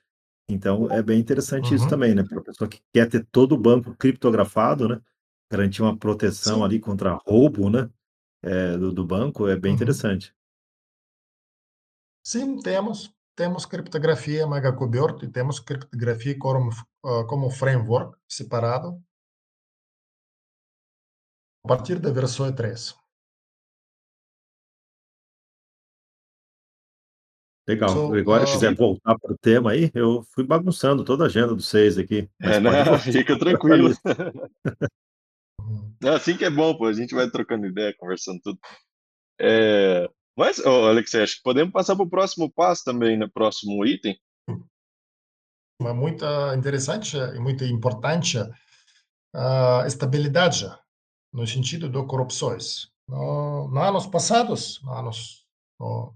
Então é bem interessante uhum. isso também, né? Para a pessoa que quer ter todo o banco criptografado, né? Garantir uma proteção Sim. ali contra roubo, né? É, do, do, banco, é bem uhum. interessante. Sim, temos. Temos criptografia mega coberta e temos criptografia como, uh, como framework separado a partir da versão 3. Legal. So, Agora, se uh, quiser voltar para o tema aí, eu fui bagunçando toda a agenda dos seis aqui. É, não, fica tranquilo. não, assim que é bom, pô. A gente vai trocando ideia, conversando tudo. É, mas, oh, Alex, acho que podemos passar para o próximo passo também, no né? próximo item. Uma muito interessante e muito importante a estabilidade no sentido de corrupções. No, no anos passados, anos no,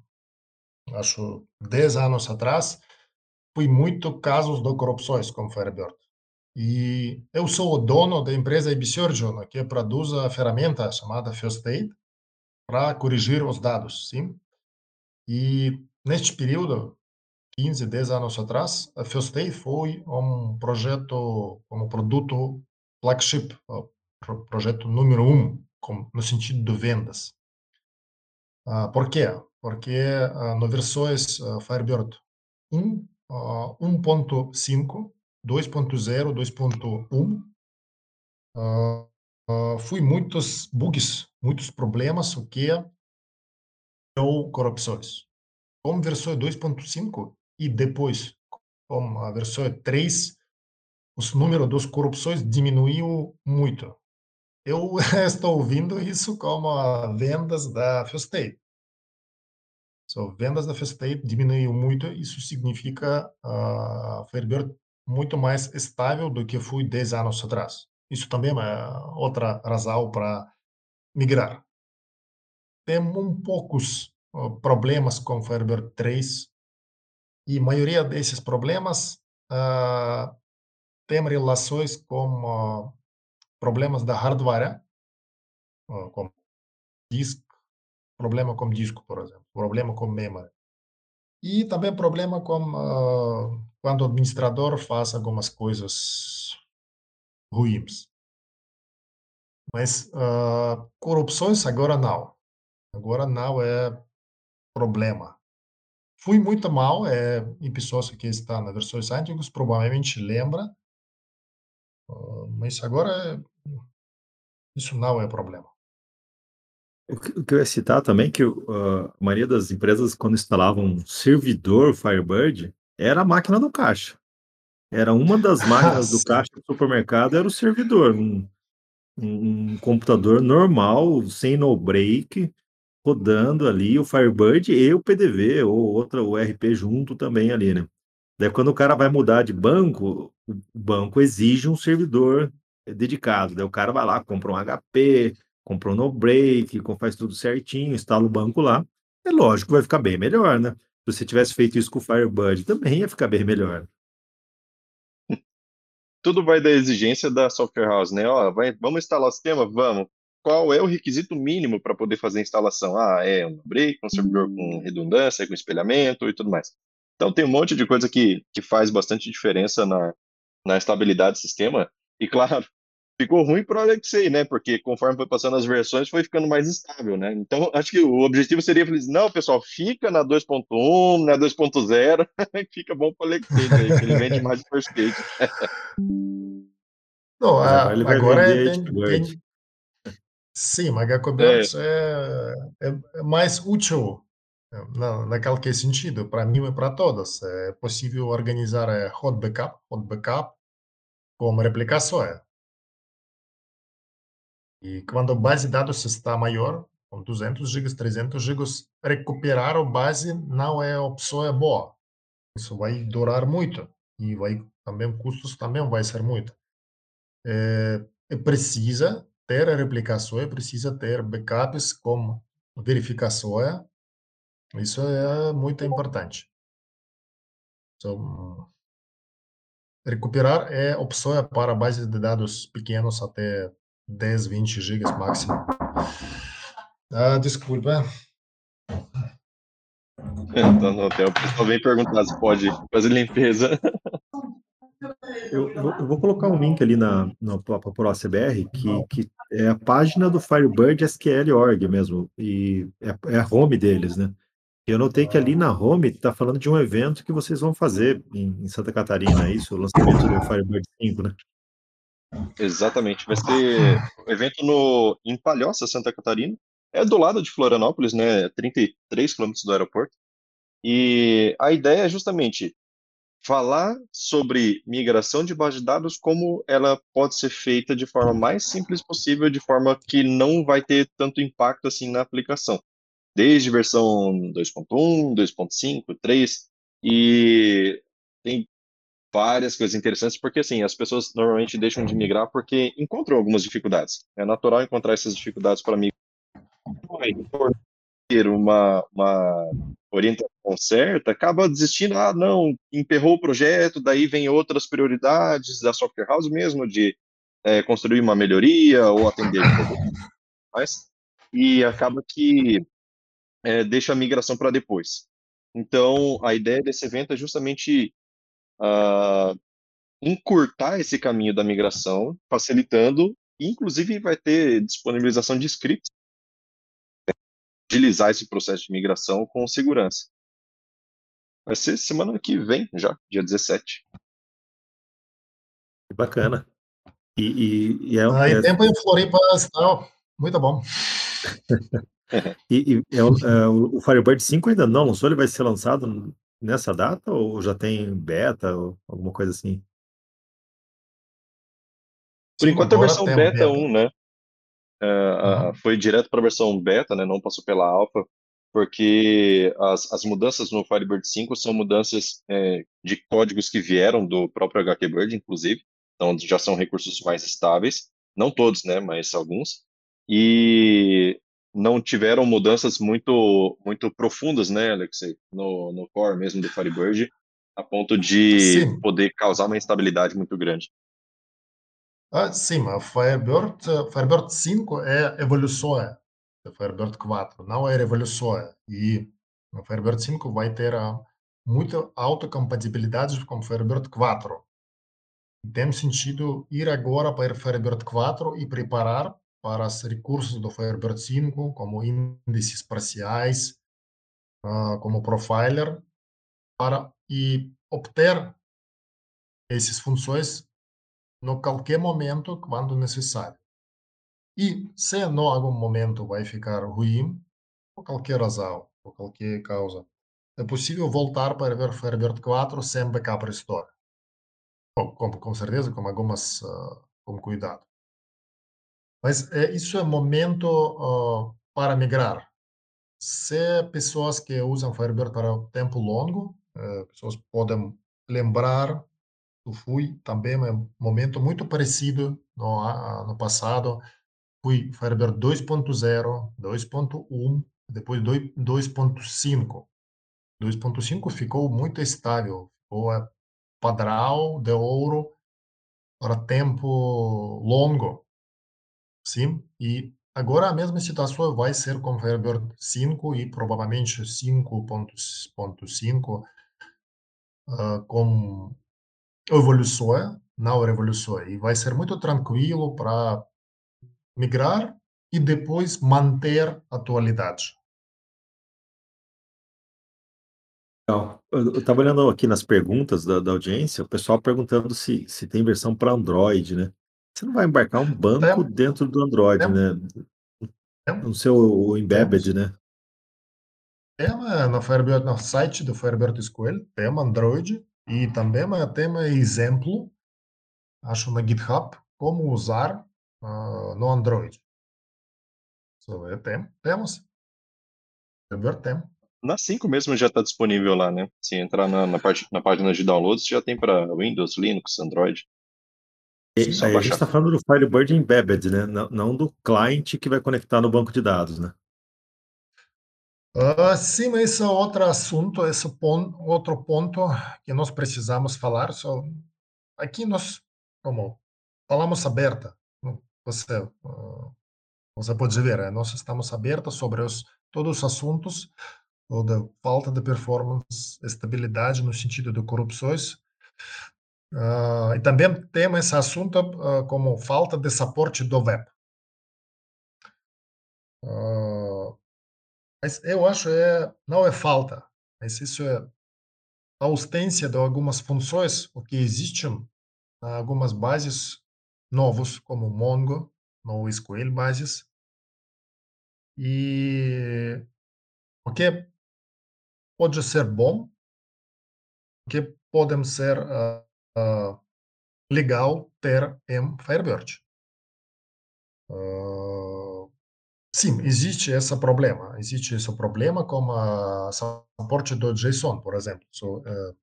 acho 10 anos atrás, fui muito casos de corrupções com Firebird. E eu sou o dono da empresa Ibisurgeon, que produz a ferramenta chamada First Aid para corrigir os dados, sim? E neste período, 15, 10 anos atrás, a First Aid foi um projeto, um produto flagship, projeto número um, no sentido de vendas. Uh, por quê? porque uh, no versões uh, Firebird 1, uh, 1.5, 2.0, 2.1, uh, fui muitos bugs, muitos problemas, o que ou corrupções. Com a versão 2.5 e depois com a versão 3, os números das corrupções diminuiu muito. Eu estou ouvindo isso como vendas da Fustate So, vendas da Festape diminuiu muito, isso significa a uh, Firebird muito mais estável do que foi 10 anos atrás. Isso também é outra razão para migrar. Tem um poucos problemas com Firebird 3 e a maioria desses problemas uh, tem relações com uh, problemas da hardware, uh, como disco, problema com disco, por exemplo problema com memory. E também problema com uh, quando o administrador faz algumas coisas ruins. Mas uh, corrupções agora não. Agora não é problema. Fui muito mal, é, e pessoas que estão na versões antigas provavelmente lembra, uh, mas agora isso não é problema. O que, eu ia citar também, que uh, a maioria das empresas, quando instalavam um servidor Firebird, era a máquina do caixa. Era uma das máquinas do caixa do supermercado, era o servidor. Um, um, um computador normal, sem no-break, rodando ali o Firebird e o PDV, ou outra, o RP junto também ali, né? Daí quando o cara vai mudar de banco, o banco exige um servidor dedicado. Daí o cara vai lá, compra um HP, comprou no break, faz tudo certinho, instala o banco lá, é lógico que vai ficar bem melhor, né? Se você tivesse feito isso com o Firebird, também ia ficar bem melhor. Tudo vai da exigência da software house, né? Ó, vai, vamos instalar o sistema? Vamos. Qual é o requisito mínimo para poder fazer a instalação? Ah, é um break, um servidor com redundância, com espelhamento e tudo mais. Então tem um monte de coisa que, que faz bastante diferença na, na estabilidade do sistema. E claro, ficou ruim para o Alexei, né? Porque conforme foi passando as versões, foi ficando mais estável, né? Então, acho que o objetivo seria falar, não, pessoal, fica na 2.1, na 2.0, fica bom para o Alexei, né? que ele vende mais o first Não, a, agora é, tem, tem, Sim, mas Gacoberts é. É, é, é, mais útil é, na, naquele que sentido, para mim e para todos. É possível organizar hot backup, hot backup como replicações. E quando a base de dados está maior, com 200 GB, 300 GB, recuperar a base não é opção é boa. Isso vai durar muito e vai também custos também vai ser muito. É, precisa ter replicações, precisa ter backups com verificações. Isso é muito importante. Então, recuperar é opção para bases de dados pequenos até 10, 20 gigas máximo. Ah, desculpa. Então, não, tem o pessoal vem perguntar se pode fazer limpeza. Eu, eu vou, colocar um link ali na, no Papo Pro ACBR, que, que é a página do Firebird SQL Org mesmo, e é, é a home deles, né? Eu notei que ali na home está falando de um evento que vocês vão fazer em, em Santa Catarina, é isso? O lançamento do Firebird 5, né? Exatamente, vai ser um evento no, em Palhoça, Santa Catarina. É do lado de Florianópolis, né? 33 quilômetros do aeroporto. E a ideia é justamente falar sobre migração de base de dados, como ela pode ser feita de forma mais simples possível, de forma que não vai ter tanto impacto assim na aplicação. Desde versão 2.1, 2.5, 3, e tem várias coisas interessantes, porque assim, as pessoas normalmente deixam de migrar porque encontram algumas dificuldades. É natural encontrar essas dificuldades para migrar. Ter uma, uma orientação certa, acaba desistindo, ah, não, emperrou o projeto, daí vem outras prioridades da software house mesmo, de é, construir uma melhoria ou atender mais, e acaba que é, deixa a migração para depois. Então, a ideia desse evento é justamente uh, encurtar esse caminho da migração, facilitando, inclusive vai ter disponibilização de scripts agilizar esse processo de migração com segurança. Vai ser semana que vem, já, dia 17. Que bacana. E, e, e é, Aí é... tempo em Floripa muito bom. e, e é, o, é, o Firebird 5 ainda não lançou, ele vai ser lançado nessa data ou já tem beta ou alguma coisa assim? Por enquanto é a versão beta, beta 1, né? Uh, uhum. Foi direto para a versão beta, né? Não passou pela alfa porque as, as mudanças no Firebird 5 são mudanças é, de códigos que vieram do próprio HQBird, inclusive, então já são recursos mais estáveis, não todos, né, mas alguns, e não tiveram mudanças muito muito profundas, né, Alexei, no, no core mesmo do Firebird, a ponto de sim. poder causar uma instabilidade muito grande. Ah, sim, mas Firebird, Firebird 5 é evolução do Firebird 4, não é revolução. E o Firebird 5 vai ter a, muita autocompatibilidade com o Firebird 4. Tem sentido ir agora para o Firebird 4 e preparar para os recursos do Firebird 5, como índices parciais, uh, como profiler, para e obter essas funções no qualquer momento quando necessário. E se em algum momento vai ficar ruim, por qualquer razão, por qualquer causa, é possível voltar para ver Firebird 4 sem backup restore. Com, com, com certeza, com algumas, uh, com cuidado. Mas é, isso é momento uh, para migrar. Se pessoas que usam Firebird para o tempo longo, uh, pessoas podem lembrar do fui também é um momento muito parecido no, no passado, fui Firebird 2.0, 2.1, depois 2.5. 2.5 ficou muito estável, ficou padrão de ouro para tempo longo, sim? E agora a mesma situação vai ser com Firebird 5 e provavelmente 5.5 uh, ah, com evolução, não revolução, e vai ser muito tranquilo para migrar e depois manter a atualidade. Legal. Eu estava olhando aqui nas perguntas da, da, audiência, o pessoal perguntando se, se tem versão para Android, né? Você não vai embarcar um banco tem. dentro do Android, tem. né? Tem. No seu embedded, né? Tem no, Firebird, no site do Firebird School, tem Android e também tem exemplo, acho na GitHub, como usar uh, no Android. So, é, tem, temos. Firebird tem. Na 5 mesmo já está disponível lá, né? Se entrar na, na, parte, na página de downloads, já tem para Windows, Linux, Android. E, aí, a gente está falando do Firebird Embedded, né? Não, não, do client que vai conectar no banco de dados, né? Uh, sim, mas esse é outro assunto, esse ponto, outro ponto que nós precisamos falar. So, aqui nós, como falamos aberta, você uh, Você pode ver, nós estamos abertos sobre os, todos os assuntos ou da falta de performance, estabilidade no sentido de corrupções. Uh, e também temos esse assunto uh, como falta de suporte do web. Uh, mas eu acho é não é falta, mas isso é a ausência de algumas funções o que existem algumas bases novos como Mongo, no SQL bases e o que pode ser bom, o que pode ser uh, uh, legal ter em Firebird. Uh, sim, existe esse problema. Existe esse problema com a suporte do JSON, por exemplo. So, uh,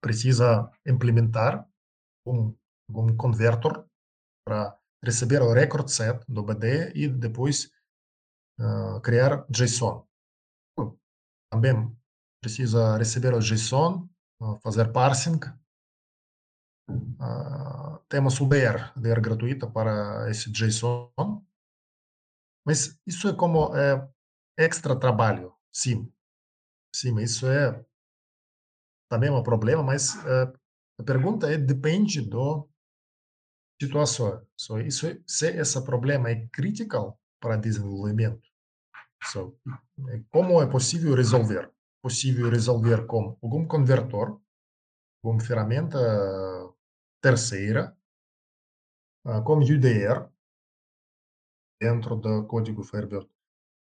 precisa implementar um, um converter para receber o record set do BD e depois uh, criar JSON. Também precisa receber o JSON, fazer parsing. Uh, temos o DR, DR gratuita para esse JSON. Mas isso é como é, extra trabalho, sim. Sim, isso é também um problema, mas uh, a pergunta é depende do situação. So, isso é, se esse problema é critical para desenvolvimento, so, como é possível resolver? Possível resolver com algum convertor, como ferramenta terceira, como UDR, dentro do código Firebird.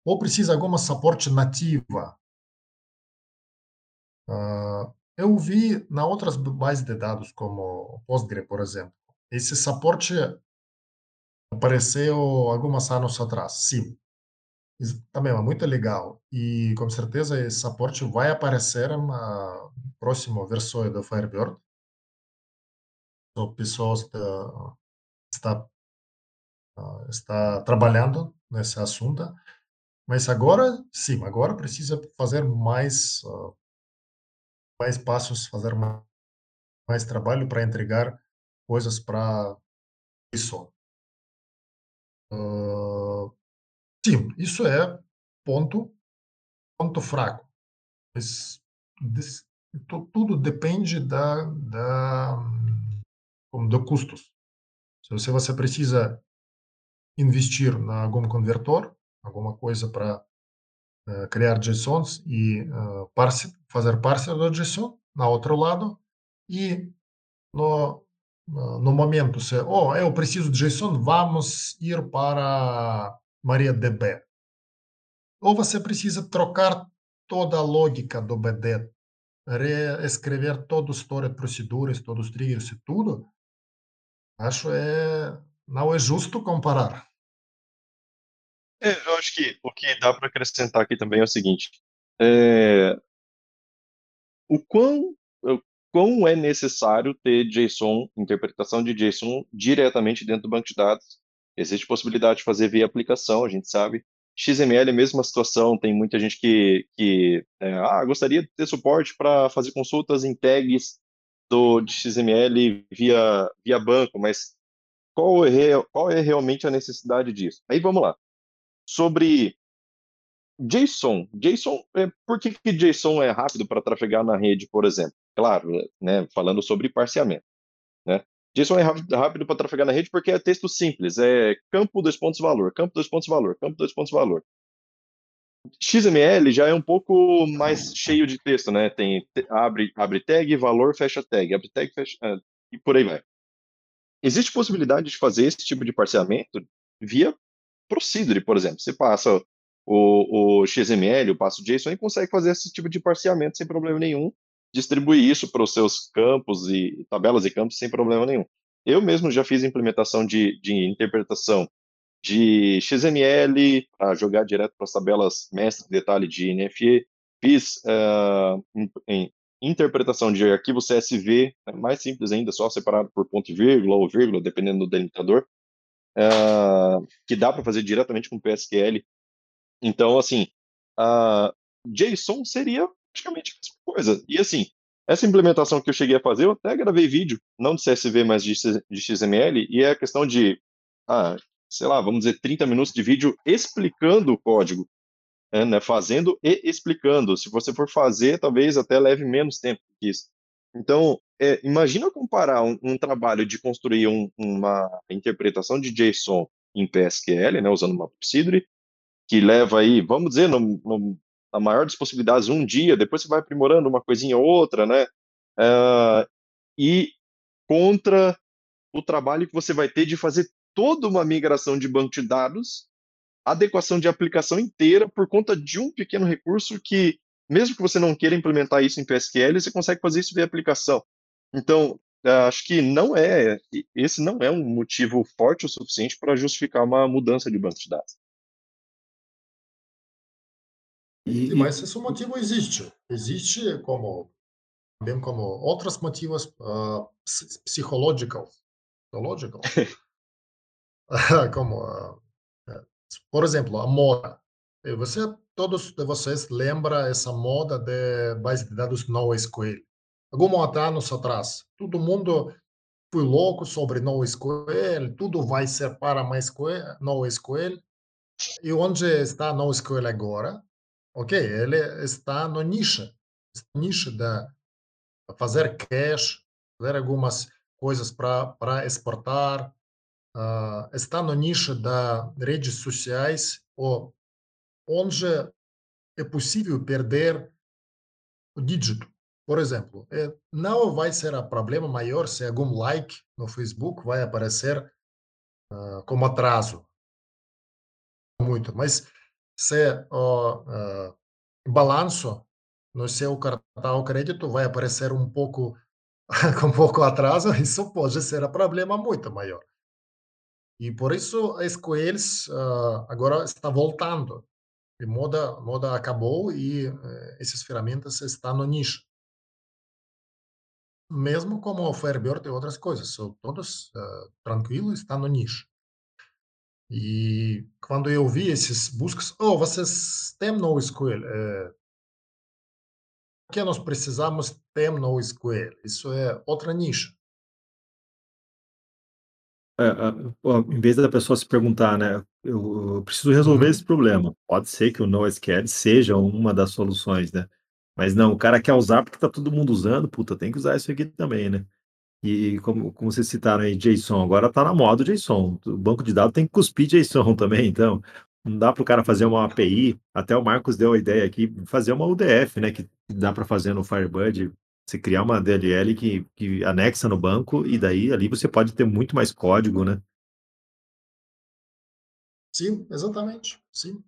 Ou precisa alguma suporte nativa. Uh, eu vi na outras bases de dados, como Postgre, por exemplo, esse suporte apareceu alguns anos atrás, sim. Também é muito legal. E com certeza esse suporte vai aparecer na próxima versão do Firebird. Pessoas da, está está trabalhando nesse assunto. Mas agora, sim, agora precisa fazer mais mais passos, fazer mais, mais trabalho para entregar coisas para isso. Uh, sim, isso é ponto ponto fraco. Mas, des, tudo depende da, da do custos. Se você precisa investir em algum convertor, alguma coisa para uh, criar JSONs e uh, parse, fazer parser do JSON na outro lado e no no momento se oh eu preciso de JSON vamos ir para MariaDB ou você precisa trocar toda a lógica do BD reescrever todos os storage procedures todos os triggers e tudo acho é não é justo comparar é, eu acho que o que dá para acrescentar aqui também é o seguinte: é, o quão, o quão é necessário ter JSON, interpretação de JSON diretamente dentro do banco de dados. Existe possibilidade de fazer via aplicação, a gente sabe. XML é a mesma situação, tem muita gente que, que é, ah, gostaria de ter suporte para fazer consultas em tags do, de XML via, via banco, mas qual é, qual é realmente a necessidade disso? Aí vamos lá sobre JSON. JSON, é, por que, que JSON é rápido para trafegar na rede, por exemplo? Claro, né, falando sobre parseamento. Né? JSON é rápido para trafegar na rede porque é texto simples, é campo dois pontos valor, campo dois pontos valor, campo dois pontos valor. XML já é um pouco mais cheio de texto, né? Tem abre, abre tag, valor, fecha tag, abre tag, fecha uh, e por aí vai. Existe possibilidade de fazer esse tipo de parseamento via Procedure, por exemplo. Você passa o, o XML, o JSON e consegue fazer esse tipo de parseamento sem problema nenhum, distribuir isso para os seus campos e tabelas e campos sem problema nenhum. Eu mesmo já fiz implementação de, de interpretação de XML para jogar direto para as tabelas mestre detalhe de NFE, fiz uh, em, interpretação de arquivo CSV, né, mais simples ainda, só separado por ponto e vírgula ou vírgula, dependendo do delimitador uh, que dá para fazer diretamente com PSQL. Então, assim, uh, JSON seria praticamente a mesma coisa. E assim, essa implementação que eu cheguei a fazer, eu até gravei vídeo, não de CSV, mas de, de XML, e é a questão de, ah, sei lá, vamos dizer, 30 minutos de vídeo explicando o código, né, né, fazendo e explicando. Se você for fazer, talvez até leve menos tempo que isso. Então, é, imagina comparar um, um, trabalho de construir um, uma interpretação de JSON em PSQL, né, usando uma Procedure, que leva aí, vamos dizer, no, no, na maior das possibilidades, um dia, depois você vai aprimorando uma coisinha ou outra, né? Uh, e contra o trabalho que você vai ter de fazer toda uma migração de banco de dados, adequação de aplicação inteira por conta de um pequeno recurso que, mesmo que você não queira implementar isso em PSQL, você consegue fazer isso via aplicação. Então, acho que não é, esse não é um motivo forte o suficiente para justificar uma mudança de banco de dados. E, mas esse motivo existe. Existe como também como outros motivos uh, psicológicos, como uh, por exemplo a moda. Você todos de vocês lembra essa moda de base de dados NoSQL? Alguns anos atrás, todo mundo foi louco sobre NoSQL, tudo vai ser para NoSQL. E onde está NoSQL agora? Ok, ele está no nicho, nicho da fazer cache, fazer algumas coisas para exportar, uh, está no nicho da redes sociais, ou onde é possível perder o dígito. Por exemplo, não vai ser um problema maior se algum like no Facebook vai aparecer uh, como atraso. Muito, mas se o balanço no seu cartão crédito vai aparecer um pouco com um pouco atraso, isso pode ser um problema muito maior. E por isso a SQL uh, agora está voltando. A moda, moda acabou e uh, essas ferramentas estão no nicho. Mesmo como o Firebird e outras coisas, são todos uh, tranquilos, estão no nicho. E quando eu vi esses buscas, oh, vocês têm NoSQL? É, que nós precisamos ter NoSQL? Isso é outra nicha. É, em vez da pessoa se perguntar, né, eu, preciso resolver uhum. esse problema. Pode ser que o NoSQL seja uma das soluções, né? Mas não, o cara quer usar porque está todo mundo usando, puta, tem que usar isso aqui também, né? E como, como vocês citaram aí, JSON, agora está na moda o JSON. O banco de dados tem que cuspir JSON também, então não dá para o cara fazer uma API. Até o Marcos deu a ideia aqui, fazer uma UDF, né? Que dá para fazer no Firebird. Você criar uma DLL que, que anexa no banco e daí ali você pode ter muito mais código, né? Sim, exatamente. Sim.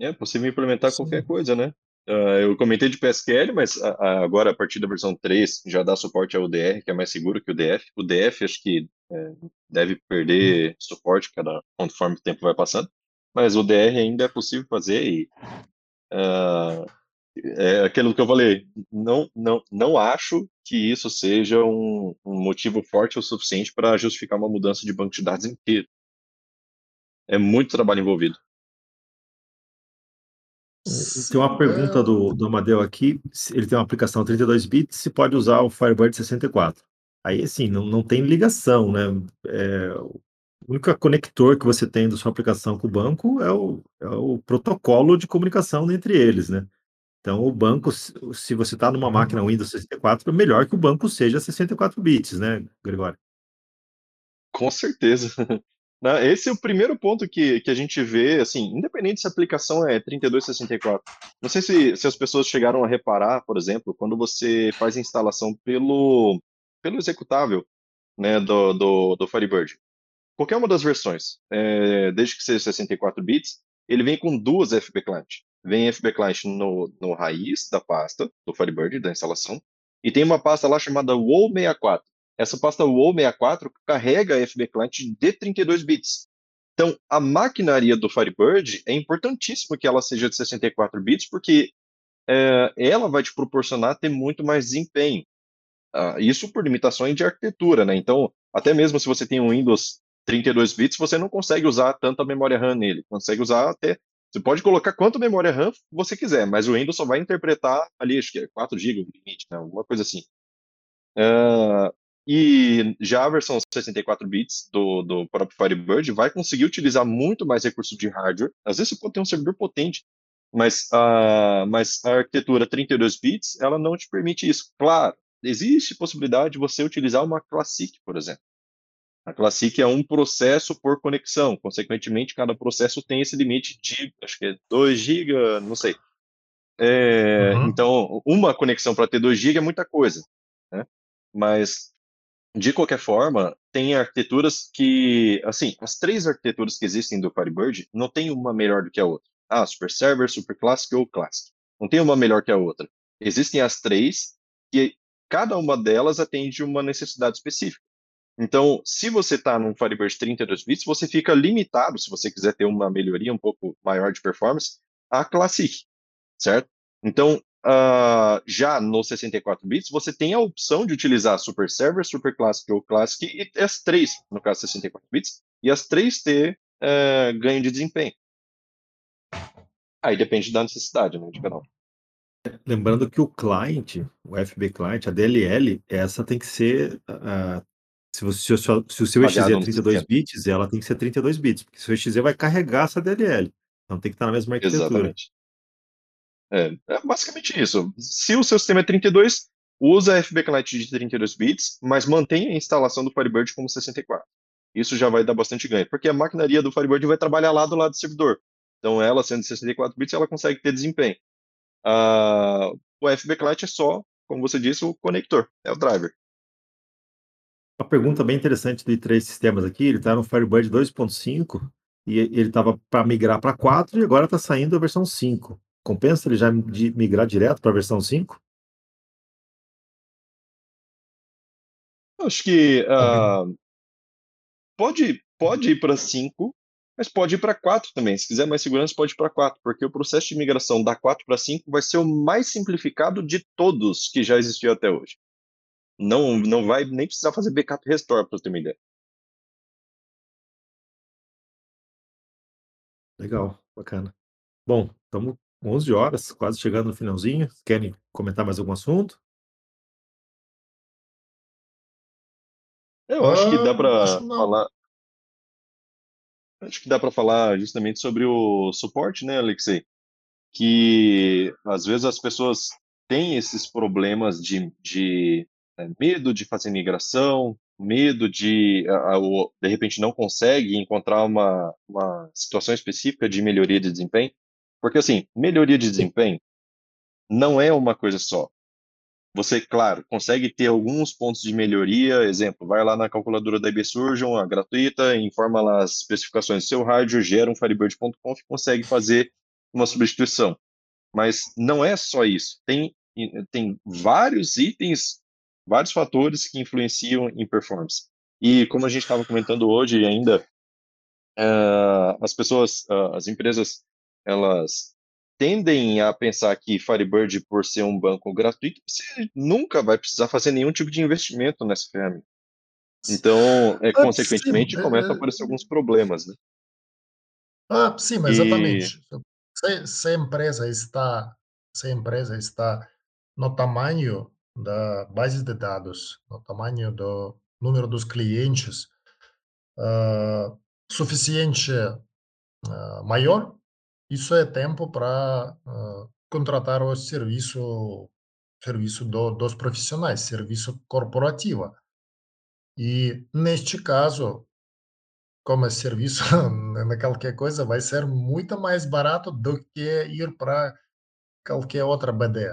É possível implementar Sim. qualquer coisa, né? Uh, eu comentei de PSQL, mas a, a, agora a partir da versão 3 já dá suporte ao UDR, que é mais seguro que o DF. O DF acho que é, deve perder suporte cada, conforme o tempo vai passando, mas o DR ainda é possível fazer e uh, é aquilo que eu falei, não, não, não acho que isso seja um, um motivo forte o suficiente para justificar uma mudança de banco de dados inteiro. É muito trabalho envolvido. Tem uma pergunta do, do Amadeu aqui. Ele tem uma aplicação 32 bits, se pode usar o Firebird 64. Aí, assim, não, não tem ligação, né? É, o único conector que você tem da sua aplicação com o banco é o, é o protocolo de comunicação entre eles, né? Então, o banco, se você está numa máquina uhum. Windows 64, é melhor que o banco seja 64 bits, né, Gregório? Com certeza. Né? Esse é o primeiro ponto que, que a gente vê, assim, independente se a aplicação é 3264. Não sei se, se as pessoas chegaram a reparar, por exemplo, quando você faz a instalação pelo, pelo executável né, do, do, do Firebird. Qualquer uma das versões, é, desde que seja 64 bits, ele vem com duas FB Client. Vem FB Client no, no raiz da pasta do Firebird, da instalação, e tem uma pasta lá chamada WoW64 essa pasta WoW64 carrega FB Client de 32 bits. Então, a maquinaria do Firebird é importantíssimo que ela seja de 64 bits, porque é, ela vai te proporcionar ter muito mais desempenho. Uh, isso por limitações de arquitetura, né? Então, até mesmo se você tem um Windows 32 bits, você não consegue usar tanta memória RAM nele. Consegue usar até. Você pode colocar quanto memória RAM você quiser, mas o Windows só vai interpretar ali, acho que é 4 GB limite, né? alguma coisa assim. Uh, E já a versão 64 bits do, do próprio Firebird vai conseguir utilizar muito mais recursos de hardware. Às vezes você pode ter um servidor potente, mas, uh, mas a arquitetura 32 bits, ela não te permite isso. Claro, existe possibilidade de você utilizar uma Classic, por exemplo. A Classic é um processo por conexão, consequentemente, cada processo tem esse limite de, acho que é 2 GB, não sei. É, uhum. Então, uma conexão para ter 2 GB é muita coisa, né? Mas, de qualquer forma, tem arquiteturas que, assim, as três arquiteturas que existem do Firebird, não tem uma melhor do que a outra. Ah, Super Server, Super Classic ou Classic. Não tem uma melhor que a outra. Existem as três, e cada uma delas atende uma necessidade específica. Então, se você está num Firebird 32 bits, você fica limitado, se você quiser ter uma melhoria um pouco maior de performance, a Classic, certo? Então, uh, já no 64 bits, você tem a opção de utilizar Super Server, Super Classic ou Classic, e as três, no caso 64 bits, e as três ter uh, ganho de desempenho. Aí depende da necessidade né, de cada um. Lembrando que o client, o FB client, a DLL, essa tem que ser uh, se, você, se, o, se o seu EXE é 32 bits, ela tem que ser 32 bits, porque o seu EXE vai carregar essa DLL. Então tem que estar na mesma arquitetura. Exatamente. É, é basicamente isso. Se o seu sistema é 32, usa FB Client de 32 bits, mas mantém a instalação do Firebird como 64. Isso já vai dar bastante ganho, porque a maquinaria do Firebird vai trabalhar lá do lado do servidor. Então, ela sendo 64 bits, ela consegue ter desempenho. Uh, o FB Client é só, como você disse, o conector, é o driver. Uma pergunta bem interessante de três sistemas aqui. Ele está no Firebird 2.5 e ele estava para migrar para 4 e agora está saindo a versão 5. Compensa ele já migrar direto para a versão 5? Acho que uh, pode, pode ir para 5, mas pode ir para 4 também. Se quiser mais segurança, pode ir para 4, porque o processo de migração da 4 para 5 vai ser o mais simplificado de todos que já existiu até hoje. Não, não vai nem precisar fazer backup restore, para ter uma ideia. Legal, bacana. Bom, estamos 11 horas, quase chegando no finalzinho. Querem comentar mais algum assunto? Eu acho que dá para falar. Acho que dá para falar justamente sobre o suporte, né, Alexei? Que às vezes as pessoas têm esses problemas de, de é, medo de fazer migração, medo de, de repente, não consegue encontrar uma, uma situação específica de melhoria de desempenho. Porque, assim, melhoria de desempenho não é uma coisa só. Você, claro, consegue ter alguns pontos de melhoria. Exemplo, vai lá na calculadora da IB Surgeon, a gratuita, informa lá as especificações do seu rádio, gera um firebird.conf e consegue fazer uma substituição. Mas não é só isso. Tem, tem vários itens vários fatores que influenciam em performance. E como a gente estava comentando hoje ainda, uh, as pessoas, uh, as empresas, elas tendem a pensar que Firebird, por ser um banco gratuito, você nunca vai precisar fazer nenhum tipo de investimento nessa ferramenta. Então, é, ah, consequentemente, sim, começam a aparecer alguns problemas, né? Ah, sim, exatamente. E... Se, se, a empresa está, se empresa está no tamanho da base de dados, o tamanho do número dos clientes uh, suficiente uh, maior, isso é tempo para uh, contratar o serviço serviço do, dos profissionais, serviço corporativo. E neste caso, como é serviço na qualquer coisa, vai ser muito mais barato do que ir para qualquer outra BD.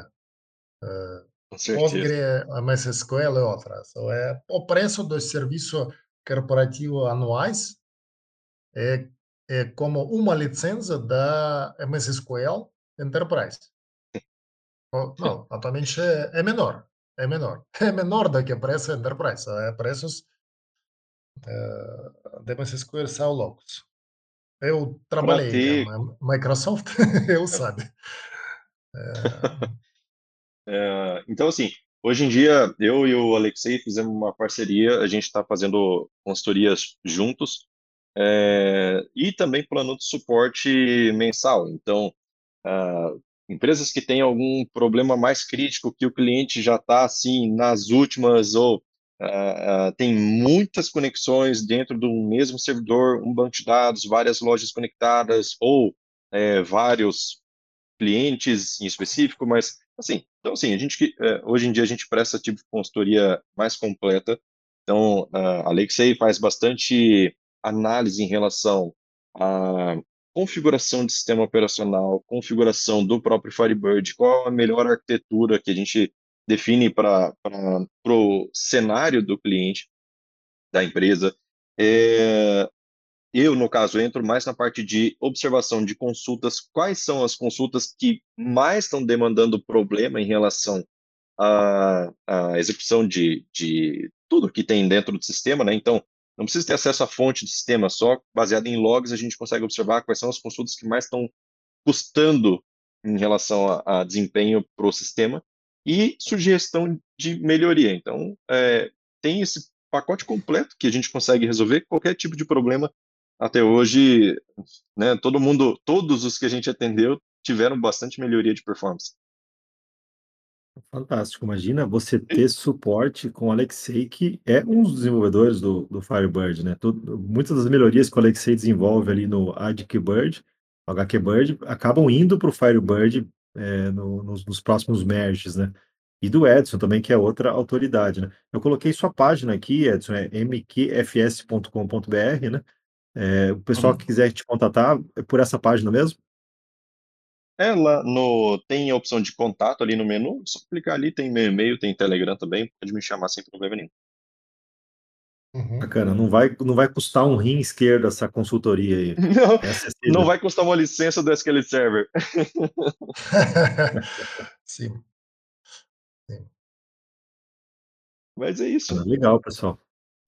Uh, Postgre, MySQL é outra. So, é, o preço do serviço corporativo anuais é, é como uma licença da MySQL Enterprise. Não, atualmente é, é menor. É menor. É menor do que o preço Enterprise. É preços é, da MySQL são loucos. Eu trabalhei na Microsoft, eu sabe. É, é, então, assim, hoje em dia, eu e o Alexei fizemos uma parceria, a gente está fazendo consultorias juntos é, e também plano de suporte mensal. Então, uh, empresas que têm algum problema mais crítico, que o cliente já está assim nas últimas ou uh, uh, tem muitas conexões dentro do mesmo servidor, um banco de dados, várias lojas conectadas ou é, vários clientes em específico, mas assim, então assim, a gente é, hoje em dia a gente presta tipo de consultoria mais completa. Então, a Alexei faz bastante análise em relação à configuração de sistema operacional, configuração do próprio Firebird, qual a melhor arquitetura que a gente define para o cenário do cliente, da empresa. É, eu, no caso, entro mais na parte de observação de consultas. Quais são as consultas que mais estão demandando problema em relação à, à execução de, de tudo que tem dentro do sistema, né? Então, não precisa ter acesso à fonte do sistema, só baseado em logs a gente consegue observar quais são as consultas que mais estão custando em relação a, a desempenho para o sistema e sugestão de melhoria. Então, é, tem esse pacote completo que a gente consegue resolver qualquer tipo de problema até hoje, né, todo mundo, todos os que a gente atendeu tiveram bastante melhoria de performance. Fantástico. Imagina você ter suporte com o Alexei, que é um dos desenvolvedores do, do Firebird, né? Muitas das melhorias que o Alexei desenvolve ali no AdKBird, HQBird, acabam indo para o Firebird é, no, nos, nos, próximos merges, né? E do Edson também, que é outra autoridade, né? Eu coloquei sua página aqui, Edson, é mqfs.com.br, né? É, o pessoal que quiser te contatar, é por essa página mesmo? É, lá no, tem a opção de contato ali no menu, só clicar ali, tem meu e-mail, tem Telegram também, pode me chamar sem problema nenhum. Uhum. Bacana, não vai, não vai custar um rim esquerdo essa consultoria aí. Não, não vai custar uma licença do SQL Server. Sim. Sim. Mas é isso. Ah, legal, pessoal.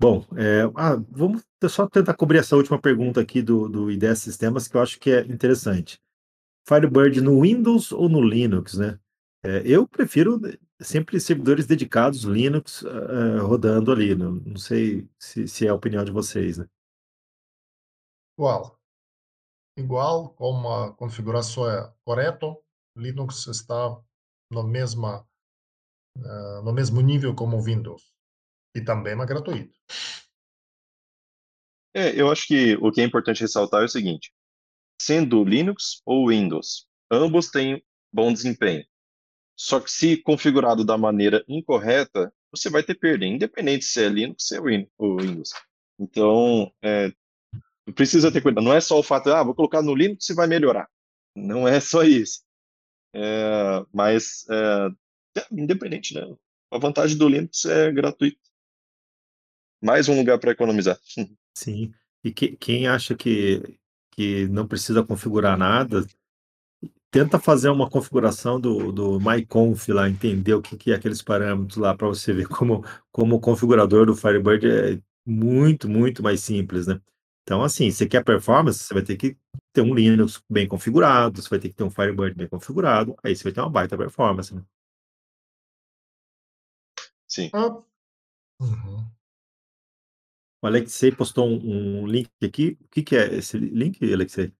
Bom, é, ah, vamos só tentar cobrir essa última pergunta aqui do, do IDS Sistemas, que eu acho que é interessante. Firebird no Windows ou no Linux, né? É, eu prefiro sempre servidores dedicados Linux uh, rodando ali. Não, não sei se, se, é a opinião de vocês, né? Igual. Igual, como a configuração é correta, Linux está no, mesma, uh, no mesmo nível como o Windows. E também é gratuito. É, eu acho que o que é importante ressaltar é o seguinte: sendo Linux ou Windows, ambos têm bom desempenho. Só que se configurado da maneira incorreta, você vai ter perda, independente se é Linux ou é Windows. Então, é, precisa ter cuidado. Não é só o fato de, ah, vou colocar no Linux e vai melhorar. Não é só isso. É, mas, é, independente, né? A vantagem do Linux é gratuito mais um lugar para economizar. Sim. E que, quem acha que, que não precisa configurar nada, tenta fazer uma configuração do, do MyConf lá, entender o que, que é aqueles parâmetros lá, para você ver como, como o configurador do Firebird é muito, muito mais simples, né? Então, assim, você quer performance, você vai ter que ter um Linux bem configurado, você vai ter que ter um Firebird bem configurado, aí você vai ter uma baita performance, né? Sim. Ah. Uhum. O Alexei postou um, um link aqui. O que, que é esse link, Alexei?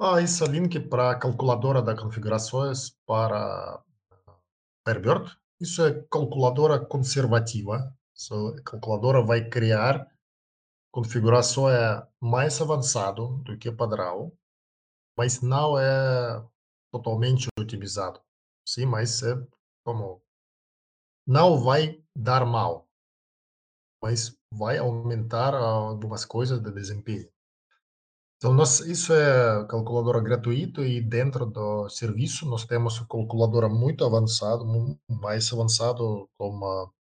Ah, esse é link para a calculadora de configurações para Firebird. Isso é calculadora conservativa. So, a calculadora vai criar configuração é mais avançado do que padrão, mas não é totalmente otimizado. Sim, mas é como não vai dar mal mas vai aumentar algumas coisas de desempenho. Então, nós, isso é calculadora gratuito e dentro do serviço nós temos calculadora muito avançado, mais avançado como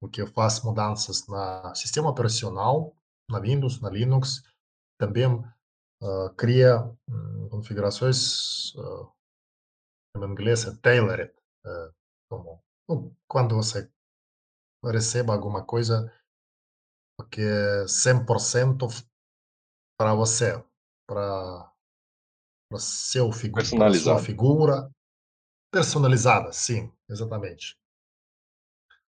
o que faz mudanças na sistema operacional, na Windows, na Linux, também uh, cria um, configurações uh, em inglês é tailored, uh, como quando você receba alguma coisa que é 100% para você, para para seu figu para sua figura personalizada, sim, exatamente.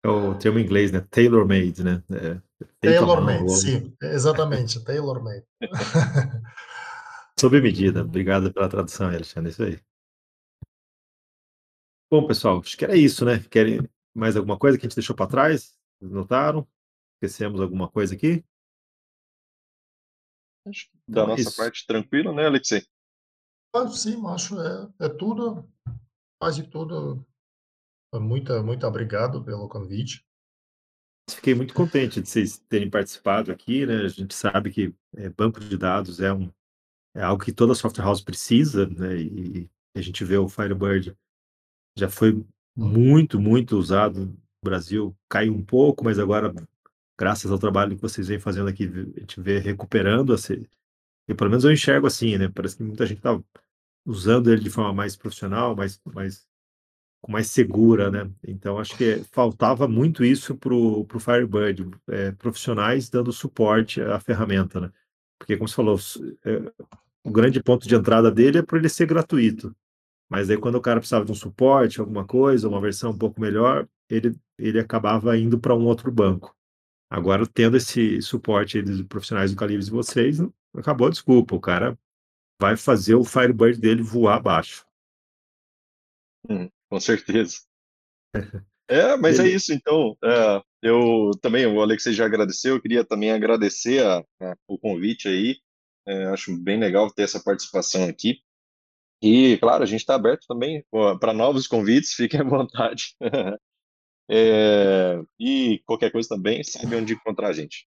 É o termo em inglês, né? Tailor-made, né? É, tailor-made, sim, exatamente, tailor-made. Sob medida. Obrigado pela tradução, Alexandre, é isso aí. Bom, pessoal, acho que era isso, né? Querem mais alguma coisa que a gente deixou para trás? Notaram? Esquecemos alguma coisa aqui? Acho que da Então nossa isso. parte, tranquilo, né, Alexei? Ah, sim, acho é, é tudo, quase tudo. Muito, muito obrigado pelo convite. Fiquei muito contente de vocês terem participado aqui, né? A gente sabe que é, banco de dados é, um, é algo que toda software house precisa, né? E a gente vê o Firebird já foi muito, muito usado no Brasil, caiu um pouco, mas agora, graças ao trabalho que vocês vêm fazendo aqui, a gente vê recuperando, assim, e pelo menos eu enxergo assim, né? Parece que muita gente está usando ele de forma mais profissional, mais, mais mais segura, né? Então acho que faltava muito isso para o Firebird, é, profissionais dando suporte à ferramenta, né? Porque como você falou, é, o grande ponto de entrada dele é para ele ser gratuito. Mas aí quando o cara precisava de um suporte, alguma coisa, uma versão um pouco melhor, ele, ele acabava indo para um outro banco. Agora, tendo esse suporte dos profissionais do calibre de vocês, acabou, desculpa, o cara vai fazer o Firebird dele voar abaixo. Hum, com certeza. É, mas é isso, então. É, eu também, o Alexei já agradeceu, eu queria também agradecer a, a, o convite aí. É, acho bem legal ter essa participação aqui. E, claro, a gente está aberto também para novos convites, fiquem à vontade. É, e qualquer coisa também, sabe onde encontrar a gente.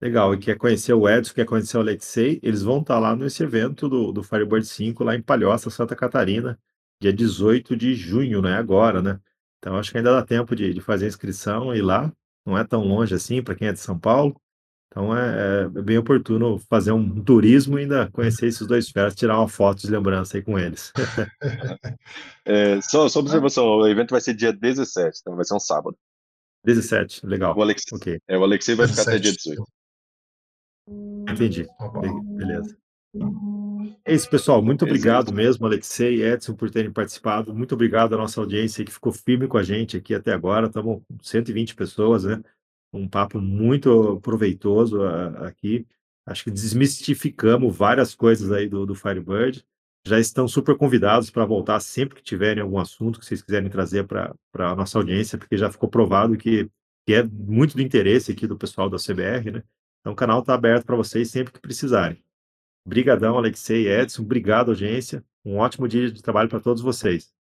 Legal, e quer conhecer o Edson, quer conhecer o Alexei, eles vão estar lá nesse evento do, do Firebird 5, lá em Palhoça, Santa Catarina, dia 18 de junho, não é agora, né? Então acho que ainda dá tempo de, de fazer a inscrição e ir lá, não é tão longe assim para quem é de São Paulo. Então é, é, bem oportuno fazer um turismo e ainda conhecer esses dois feras, tirar uma foto de lembrança aí com eles. é, só, só observação, o evento vai ser dia 17, então vai ser um sábado. 17, legal. O Alexei, okay. é, o Alexei vai 17. ficar até dia 18. Entendi. Beleza. É isso, pessoal. Muito obrigado mesmo, Alexei e Edson, por terem participado. Muito obrigado à nossa audiência que ficou firme com a gente aqui até agora. Estamos com 120 pessoas, né? Um papo muito proveitoso aqui. Acho que desmistificamos várias coisas aí do, do Firebird. Já estão super convidados para voltar sempre que tiverem algum assunto que vocês quiserem trazer para a nossa audiência, porque já ficou provado que, que é muito do interesse aqui do pessoal da CBR, né? Então o canal está aberto para vocês sempre que precisarem. Obrigadão, Alexei e Edson. Obrigado, audiência. Um ótimo dia de trabalho para todos vocês.